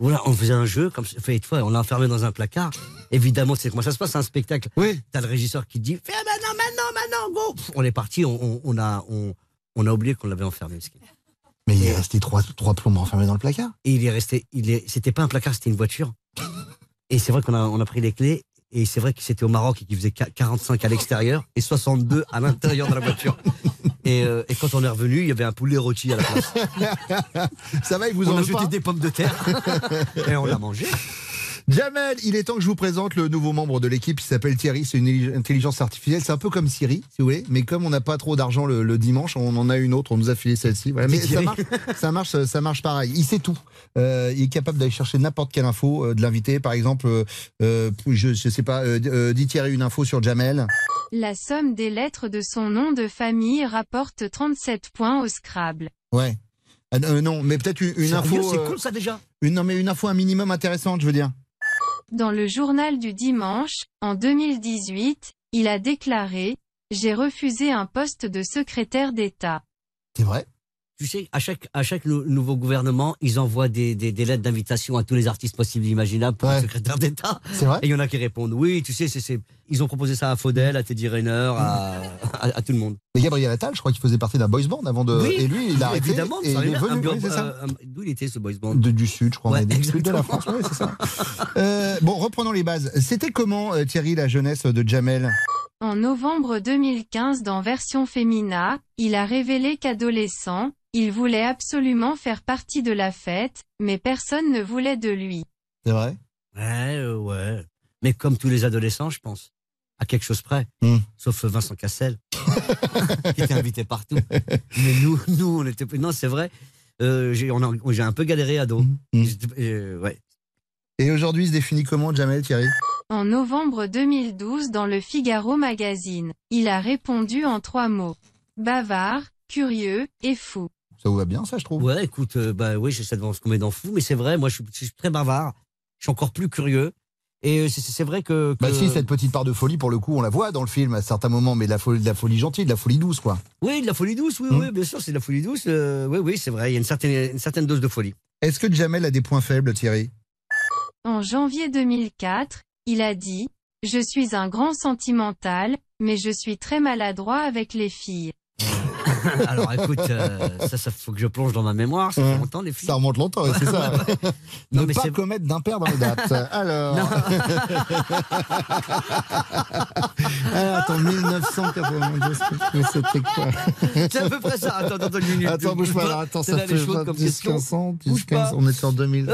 Voilà, on faisait un jeu, comme fait une fois, on l'a enfermé dans un placard. Évidemment, c'est comment ça se passe, un spectacle. Oui. T'as le régisseur qui te dit, fais maintenant, maintenant, maintenant, go On est parti, on, on- on a, on, on a oublié qu'on l'avait enfermé. Mais il est resté trois, trois plombs enfermés dans le placard. Et il est resté, il est, c'était pas un placard, c'était une voiture. Et c'est vrai qu'on a, on a pris les clés. Et c'est vrai que c'était au Maroc et qu'il faisait qua- 45 à l'extérieur et 62 à l'intérieur de la voiture. Et, euh, et quand on est revenu, il y avait un poulet rôti à la place. Ça va, il vous on en a jeté des pommes de terre et on l'a mangé. Jamel, il est temps que je vous présente le nouveau membre de l'équipe. Il s'appelle Thierry. C'est une intelligence artificielle. C'est un peu comme Siri, si vous voulez. Mais comme on n'a pas trop d'argent le, le dimanche, on en a une autre. On nous a filé celle-ci. Voilà. Mais ça Thierry. marche, ça marche, ça marche pareil. Il sait tout. Euh, il est capable d'aller chercher n'importe quelle info euh, de l'invité. Par exemple, euh, je, je sais pas, euh, euh, dit Thierry une info sur Jamel. La somme des lettres de son nom de famille rapporte 37 points au Scrabble. Ouais. Ah, euh, non, mais peut-être une, info. c'est cool ça déjà? une, non, mais une info un minimum intéressante, je veux dire. Dans le journal du dimanche, en 2018, il a déclaré « J'ai refusé un poste de secrétaire d'État ». C'est vrai. Tu sais, à chaque, à chaque nou- nouveau gouvernement, ils envoient des, des, des lettres d'invitation à tous les artistes possibles et imaginables pour le secrétaire d'État. C'est vrai Et il y en a qui répondent oui, tu sais, c'est- ils ont proposé ça à Faudel, à Teddy Riner, à, à, à tout le monde. Mais Gabriel Attal, je crois qu'il faisait partie d'un boys band avant de. Oui, et lui, il a arrêté. évidemment, et ça il est venu. un- oui, c'est ça. euh, un- D'où il était ce boys band De- du sud, je crois. Ouais, on sud de la. France, oui, c'est ça. Euh, bon, reprenons les bases. C'était comment, euh, Thierry, la jeunesse de Jamel? En novembre 2015 dans Version Femina, il a révélé qu'adolescent, il voulait absolument faire partie de la fête, mais personne ne voulait de lui. C'est vrai? Ouais, euh, ouais. Mais comme tous les adolescents, je pense. À quelque chose près. Hmm. Sauf Vincent Cassel, qui était invité partout. Mais nous, nous on était. Non, c'est vrai. Euh, j'ai on a- j'ai un peu galéré ado. J'étais- euh, ouais. Et aujourd'hui, il se définit comment, Jamel Thierry? En novembre 2012 dans le Figaro magazine, il a répondu en trois mots. Bavard, curieux et fou. Ça vous va bien, ça, je trouve? Ouais, écoute, euh, bah oui, j'essaie de voir ce qu'on met dans fou, mais c'est vrai, moi, je suis, je suis très bavard. Je suis encore plus curieux. Et euh, c'est- vrai que. que- Bah si, cette petite part de folie, pour le coup, on la voit dans le film à certains moments, mais de la folie, de la folie gentille, de la folie douce, quoi. Oui, de la folie douce, oui, oui, bien sûr, c'est de la folie douce. euh, oui, oui, c'est vrai, il y a une certaine, une certaine dose de folie. Est-ce que Jamel a des points faibles, Thierry? En janvier 2004, il a dit « Je suis un grand sentimental, mais je suis très maladroit avec les filles. Alors écoute, euh, ça, ça faut que je plonge dans ma mémoire, ça fait longtemps, les filles. Ça remonte longtemps, ouais, c'est ça. Non, ne mais pas c'est- commettre d'impair dans les dates. Alors. Ah, attends, 1992, mais c'était quoi C'est à peu près ça. Attends, attends, une minute. Attends, bouge pas, alors, attends, ça fait les choses comme 10, question. 15 ans, 10, Bouge pas. 15, on était en 2000.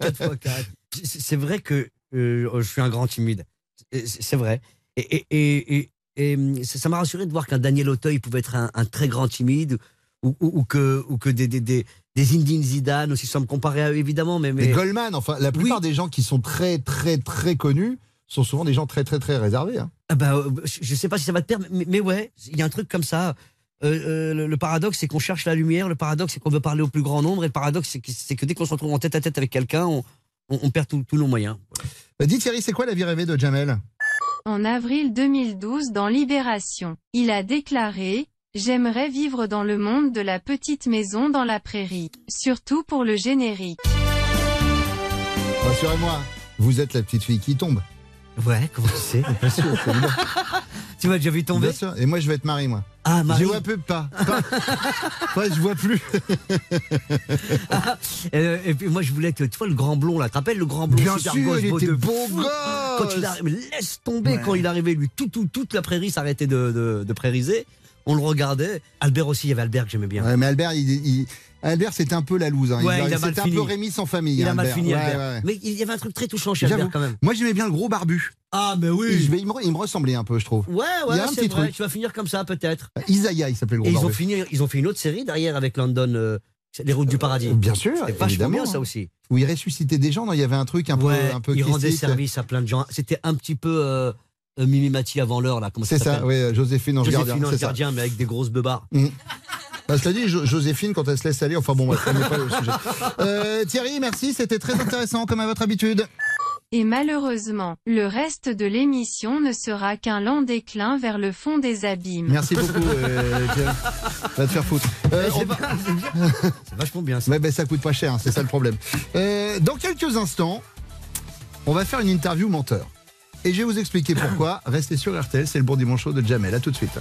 4 fois 4. C'est vrai que euh, je suis un grand timide. C'est c'est vrai. Et, et, et, et- hum, ça m'a rassuré de voir qu'un Daniel Auteuil pouvait être un, un très grand timide ou, ou- ou que, ou que des, des, des, des Zidane aussi, sans me comparer à eux, évidemment. Mais, Goldman, enfin, la plupart des gens qui sont très, très, très connus sont souvent des gens très, très, très réservés. hein. Ah bah, euh, je je sais pas si ça va te perdre, mais, mais ouais, il y a un truc comme ça. Euh, euh, le, le paradoxe, c'est qu'on cherche la lumière. Le paradoxe, c'est qu'on veut parler au plus grand nombre. Et le paradoxe, c'est que, dès qu'on se retrouve en tête à tête avec quelqu'un, on, on- on perd tous nos moyens. Euh, Dis Thierry, c'est quoi la vie rêvée de Jamel? En avril 2012 dans Libération, il a déclaré « J'aimerais vivre dans le monde de la petite maison dans la prairie, surtout pour le générique. Rassurez-moi, vous êtes la petite fille qui tombe. Ouais, comment tu sais? Bien sûr. Tu m'as déjà vu tomber? Bien sûr. Et moi, je vais être Marie, moi. Ah, Marie. Je vois plus pas. pas. ouais, je vois plus. Euh, et puis moi, je voulais que, tu vois, le grand blond, là, tu te rappelles le grand blond Bien super sûr, gosse, il beau était de beau gosse. Quand il arrive, laisse tomber, Ouais. quand il arrivait, lui, tout, tout, toute la prairie s'arrêtait de, de, de prairiser. On le regardait. Albert aussi, il y avait Albert que j'aimais bien. Ouais, mais Albert, il, il- Albert, c'était un peu la loose. hein. Ouais, c'était un peu Rémi sans famille. Il a hein, mal Albert. fini, Ouais, Albert. ouais. Mais il y avait un truc très touchant chez. Albert, quand même. Moi, j'aimais bien le gros barbu. Ah, mais oui. je vais- il, me, il me ressemblait un peu, je trouve. Ouais, ouais, c'est petit vrai. truc. Tu vas finir comme ça, peut-être. Isaiah, il s'appelait le Et gros ils ont, barbu. fini, ils ont fait une autre série derrière avec London, euh, les routes du paradis. Bien sûr, évidemment. bien, ça aussi. Où il ressuscitait des gens, non, il y avait un truc un peu, un peu il rendait service à plein de gens. C'était un petit peu euh, euh, Mimi Mati avant l'heure, là. C'est ça, oui, euh, Joséphine Ange Joséphine Gardien. Ange c'est ça. Gardien, mais avec des grosses beubards. Bah, cela dit, Jo- Joséphine, quand elle se laisse aller, enfin bon, bref, ça n'est pas le sujet. Euh, Thierry, merci, c'était très intéressant, comme à votre habitude. Et malheureusement, le reste de l'émission ne sera qu'un lent déclin vers le fond des abîmes. Merci beaucoup, euh. Va te faire foutre. Euh, C'est on va- bien, c'est bien. C'est vachement bien ça. Ouais, ben, ça coûte pas cher, hein, c'est ça le problème. Euh, dans quelques instants, on va faire une interview menteur. Et je vais vous expliquer pourquoi. Restez sur RTL, c'est le bon dimanche de Jamel. À tout de suite.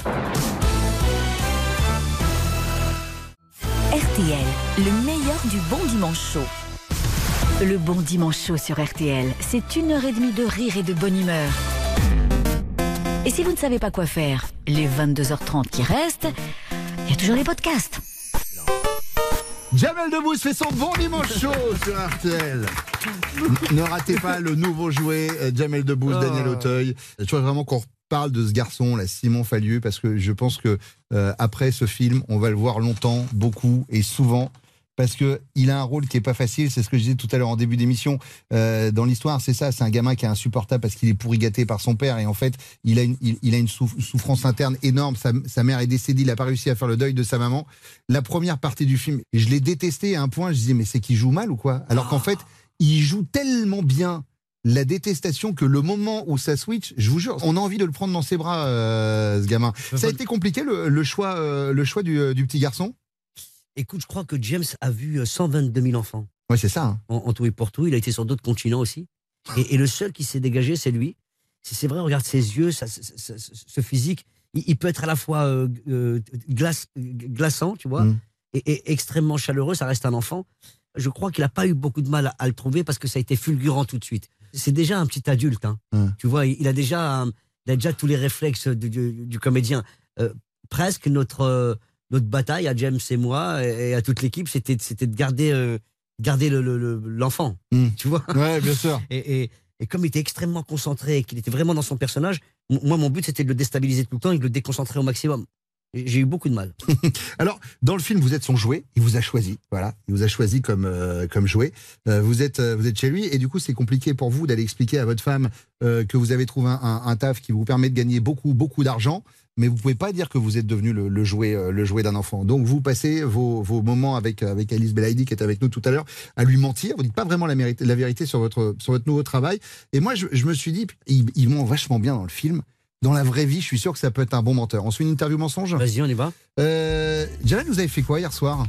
RTL, le meilleur du bon dimanche chaud. Le bon dimanche chaud sur RTL, c'est une heure et demie de rire et de bonne humeur. Et si vous ne savez pas quoi faire, les 22h30 qui restent, il y a toujours les podcasts. Jamel Debbouze fait son bon dimanche chaud sur RTL. ne ratez pas le nouveau jouet euh, Jamel Debbouze, Daniel Auteuil. Je vois vraiment qu'on parle de ce garçon, là, Simon Fallieu, parce que je pense que euh, après ce film, on va le voir longtemps, beaucoup et souvent. Parce que il a un rôle qui est pas facile, c'est ce que je disais tout à l'heure en début d'émission. Euh, dans l'histoire, c'est ça, c'est un gamin qui est insupportable parce qu'il est pourri gâté par son père et en fait, il a une, il, il a une souf- souffrance interne énorme. Sa, sa mère est décédée, il a pas réussi à faire le deuil de sa maman. La première partie du film, je l'ai détesté à un point, je disais mais c'est qu'il joue mal ou quoi? Alors qu'en fait, il joue tellement bien la détestation que le moment où ça switch, je vous jure, on a envie de le prendre dans ses bras, euh, ce gamin. Ça a été compliqué le, le choix, euh, le choix du, euh, du petit garçon? Écoute, je crois que James a vu euh, 122 000 enfants. Ouais, c'est ça. hein. En, en tout et pour tout, il a été sur d'autres continents aussi. Et, et le seul qui s'est dégagé, c'est lui. C'est c'est vrai, regarde ses yeux, ça- ça- ça- ça- ce physique. Il, il peut être à la fois euh, glace- glaçant, tu vois, Mm. et, et extrêmement chaleureux. Ça reste un enfant. Je crois qu'il n'a pas eu beaucoup de mal à, à le trouver parce que ça a été fulgurant tout de suite. C'est déjà un petit adulte. hein. Tu vois, il, il a déjà, il a déjà tous les réflexes du, du- du comédien. Euh, presque notre, euh, notre bataille à James et moi et, et à toute l'équipe, c'était c'était de garder, euh, garder le- le- le- l'enfant, tu vois Hmm. Ouais, bien sûr. Et, et- et comme il était extrêmement concentré et qu'il était vraiment dans son personnage, moi, mon but, c'était de le déstabiliser tout le temps et de le déconcentrer au maximum. J'ai eu beaucoup de mal. Alors, dans le film, vous êtes son jouet. Il vous a choisi. Voilà. Il vous a choisi comme, euh, comme jouet. Euh, vous, êtes, euh, vous êtes chez lui. Et du coup, c'est compliqué pour vous d'aller expliquer à votre femme que vous avez trouvé un, un- taf qui vous permet de gagner beaucoup, beaucoup d'argent. Mais vous pouvez pas dire que vous êtes devenu le, le jouet, le jouet d'un enfant. Donc, vous passez vos, vos moments avec, avec Alice Belaïdi, qui est avec nous tout à l'heure, à lui mentir. Vous dites pas vraiment la, mérite- la vérité sur votre, sur votre nouveau travail. Et moi, je, me suis dit, il, il ment vachement bien dans le film. Dans la vraie vie, je suis sûr que ça peut être un bon menteur. On se fait une interview mensonge Vas-y, on y va. Euh, Jalal, vous avez fait quoi hier soir?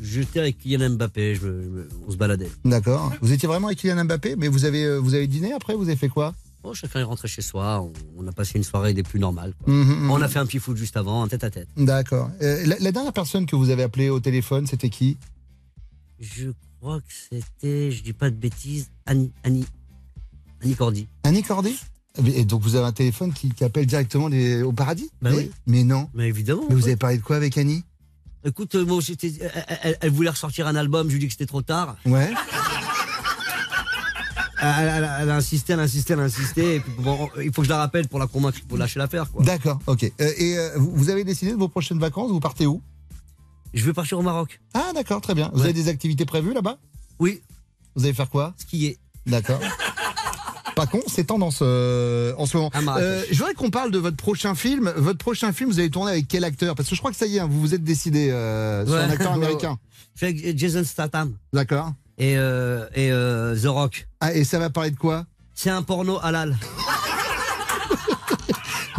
J'étais avec Kylian Mbappé, je me- je me- on se baladait. D'accord. Vous étiez vraiment avec Kylian Mbappé, mais vous avez, euh, vous avez dîné après? Vous avez fait quoi? Oh, chacun est rentré chez soi, on, on a passé une soirée des plus normales. quoi. Mhm, mhm. On a fait un petit foot juste avant, un tête à tête. D'accord. Euh, la, la dernière personne que vous avez appelée au téléphone, c'était qui? Je crois que c'était, je dis pas de bêtises, Annie, Annie, Annie Cordy. Annie Cordy? Et donc vous avez un téléphone qui, qui appelle directement les, au paradis? Bah mais, oui. Mais non. Mais évidemment. Mais vous avez parlé de quoi avec Annie? Écoute, euh, moi, j'étais, elle, elle- elle voulait ressortir un album, je lui ai dit que c'était trop tard. Ouais. Elle, elle- elle a insisté, elle a insisté, elle a insisté. Et puis, bon, il faut que je la rappelle pour la convaincre pour lâcher l'affaire. quoi. D'accord, ok. Euh, et euh, vous, avez décidé de vos prochaines vacances Vous partez où? Je vais partir au Maroc. Ah, d'accord, très bien. Vous Ouais. avez des activités prévues là-bas? Oui. Vous allez faire quoi? Skier. D'accord. Pas con, c'est tendance euh, en ce moment. Marrakech. Euh, je voudrais qu'on parle de votre prochain film. Votre prochain film, vous allez tourner avec quel acteur? Parce que je crois que ça y est, hein, vous vous êtes décidé euh, sur Ouais. un acteur américain. Je suis avec Jason Statham. D'accord. Et, euh, et The Rock. Ah, et ça va parler de quoi? C'est un porno halal.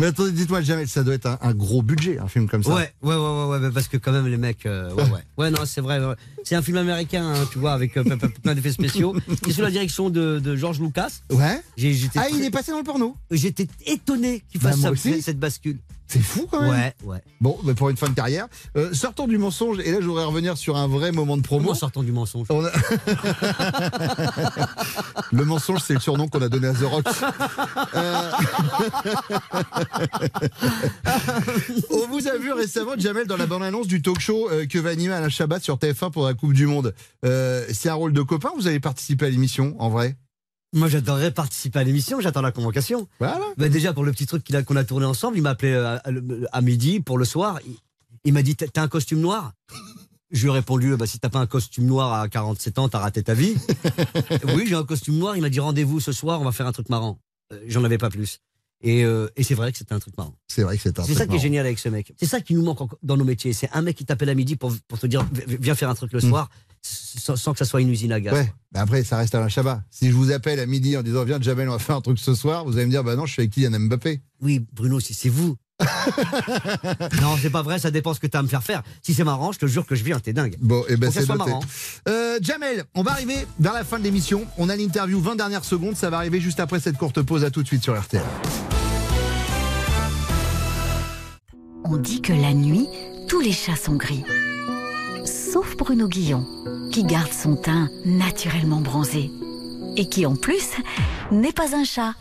Mais attendez, dites-moi, Jamel, ça doit être un, un gros budget, un film comme ça. Ouais, ouais, ouais, ouais, parce que quand même les mecs, euh, ouais, ouais. Ouais, non, c'est vrai. ouais. C'est un film américain, hein, tu vois, avec euh, plein- d'effets spéciaux. C'est sous la direction de, de George Lucas. Ouais. Ah, il est passé dans le porno J'étais étonné qu'il Bah, fasse ça, cette bascule. C'est fou quand même. Ouais, ouais. Bon, bah, pour une fin de carrière. Euh, sortons du mensonge, et là, je voudrais revenir sur un vrai moment de promo. Comment sortons du mensonge? On a- Le mensonge, c'est le surnom qu'on a donné à The Rock. Euh, On vous a vu récemment, Jamel, dans la bande-annonce du talk show euh, que va animer Alain Chabat sur TF1 pour la Coupe du Monde. Euh, c'est un rôle de copain, vous allez participer à l'émission, en vrai? Moi, j'adorerais participer à l'émission, j'attends la convocation. Voilà. Bah, déjà, pour le petit truc qu'il a- qu'on a tourné ensemble, il m'a appelé euh, à, à midi pour le soir. Il, il m'a dit T'as t'as un costume noir? Je lui ai répondu bah, Si t'as pas un costume noir à 47 ans, t'as raté ta vie. oui, j'ai un costume noir. Il m'a dit Rendez-vous ce soir, on va faire un truc marrant. Euh, J'en avais pas plus. Et, euh, et c'est vrai que c'était un truc marrant. C'est vrai que c'est un C'est truc ça qui est génial avec ce mec. C'est ça qui nous manque dans nos métiers. C'est un mec qui t'appelle à midi pour, pour te dire Vi- Viens faire un truc le Mm. soir, sans, sans que ça soit une usine à gaz. Ouais, mais après, ça reste Alain Chabat. Si je vous appelle à midi en disant Viens, Jamel, on va faire un truc ce soir, vous allez me dire Bah non, je suis avec Kylian Mbappé. Oui, Bruno, si c'est vous. non, c'est pas vrai, ça dépend ce que t'as à me faire faire. Si c'est marrant, je te jure que je viens, t'es dingue. Bon, et ben que ça c'est marrant. Euh, Jamel, on va arriver vers la fin de l'émission. On a l'interview 20 dernières secondes. Ça va arriver juste après cette courte pause. À tout de suite sur RTL. On dit que la nuit, tous les chats sont gris. Sauf Bruno Guillon, qui garde son teint naturellement bronzé. Et qui en plus n'est pas un chat.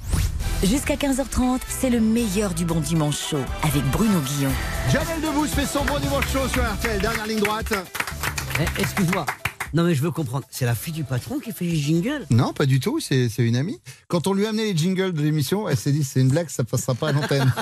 Jusqu'à 15h30, c'est le meilleur du bon dimanche chaud avec Bruno Guillon. Jamel Debbouze fait son bon dimanche chaud sur RTL. Dernière ligne droite. Eh, Excuse-moi. Non, mais je veux comprendre. C'est la fille du patron qui fait les jingles? Non, pas du tout. C'est une amie. Quand on lui a amené les jingles de l'émission, elle s'est dit c'est une blague, ça passera pas à l'antenne.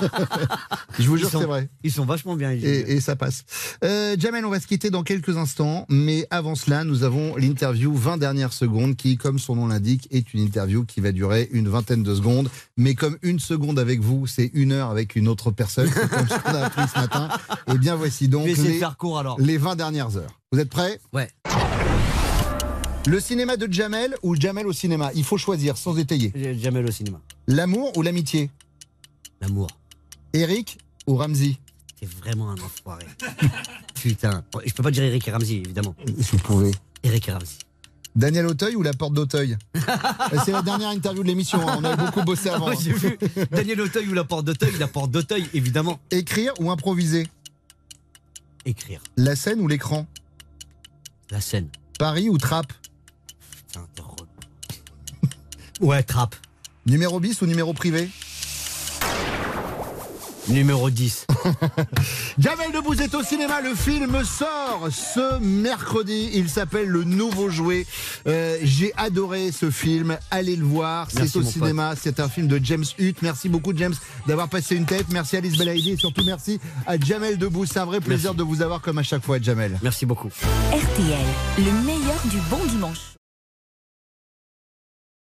je vous jure, c'est vrai. Ils sont vachement bien, les. Et, et ça passe. Euh, Jamel, on va se quitter dans quelques instants, mais avant cela, nous avons l'interview 20 dernières secondes qui, comme son nom l'indique, est une interview qui va durer une vingtaine de secondes. Mais comme une seconde avec vous, c'est une heure avec une autre personne, comme ce qu'on a appris ce matin. Et bien voici donc les, alors. les 20 dernières heures. Vous êtes prêts? Ouais. Le cinéma de Jamel ou Jamel au cinéma? Il faut choisir sans étayer. Jamel au cinéma. L'amour ou l'amitié? L'amour. Eric ou Ramsey T'es vraiment un enfoiré. Putain. Je peux pas dire Eric et Ramsey, évidemment. Si vous pouvez. Eric et Ramsey. Daniel Auteuil ou la porte d'Auteuil? C'est la dernière interview de l'émission, hein, on a beaucoup bossé avant. Ouais, J'ai vu. Daniel Auteuil ou la porte d'Auteuil, la porte d'Auteuil, évidemment. Écrire ou improviser? Écrire. La scène ou l'écran? La scène. Paris ou trappe. Ouais, trappe. Numéro bis ou numéro privé Numéro 10. Jamel Debbouze est au cinéma. Le film sort ce mercredi. Il s'appelle Le Nouveau Jouet. Euh, J'ai adoré ce film. Allez le voir. C'est au cinéma. C'est un film de James Hutt. Merci beaucoup, James, d'avoir passé une tête. Merci Alice Belaïdi et surtout merci à Jamel Debbouze. C'est un vrai plaisir de vous avoir comme à chaque fois, Jamel. Merci beaucoup. RTL, le meilleur du bon dimanche.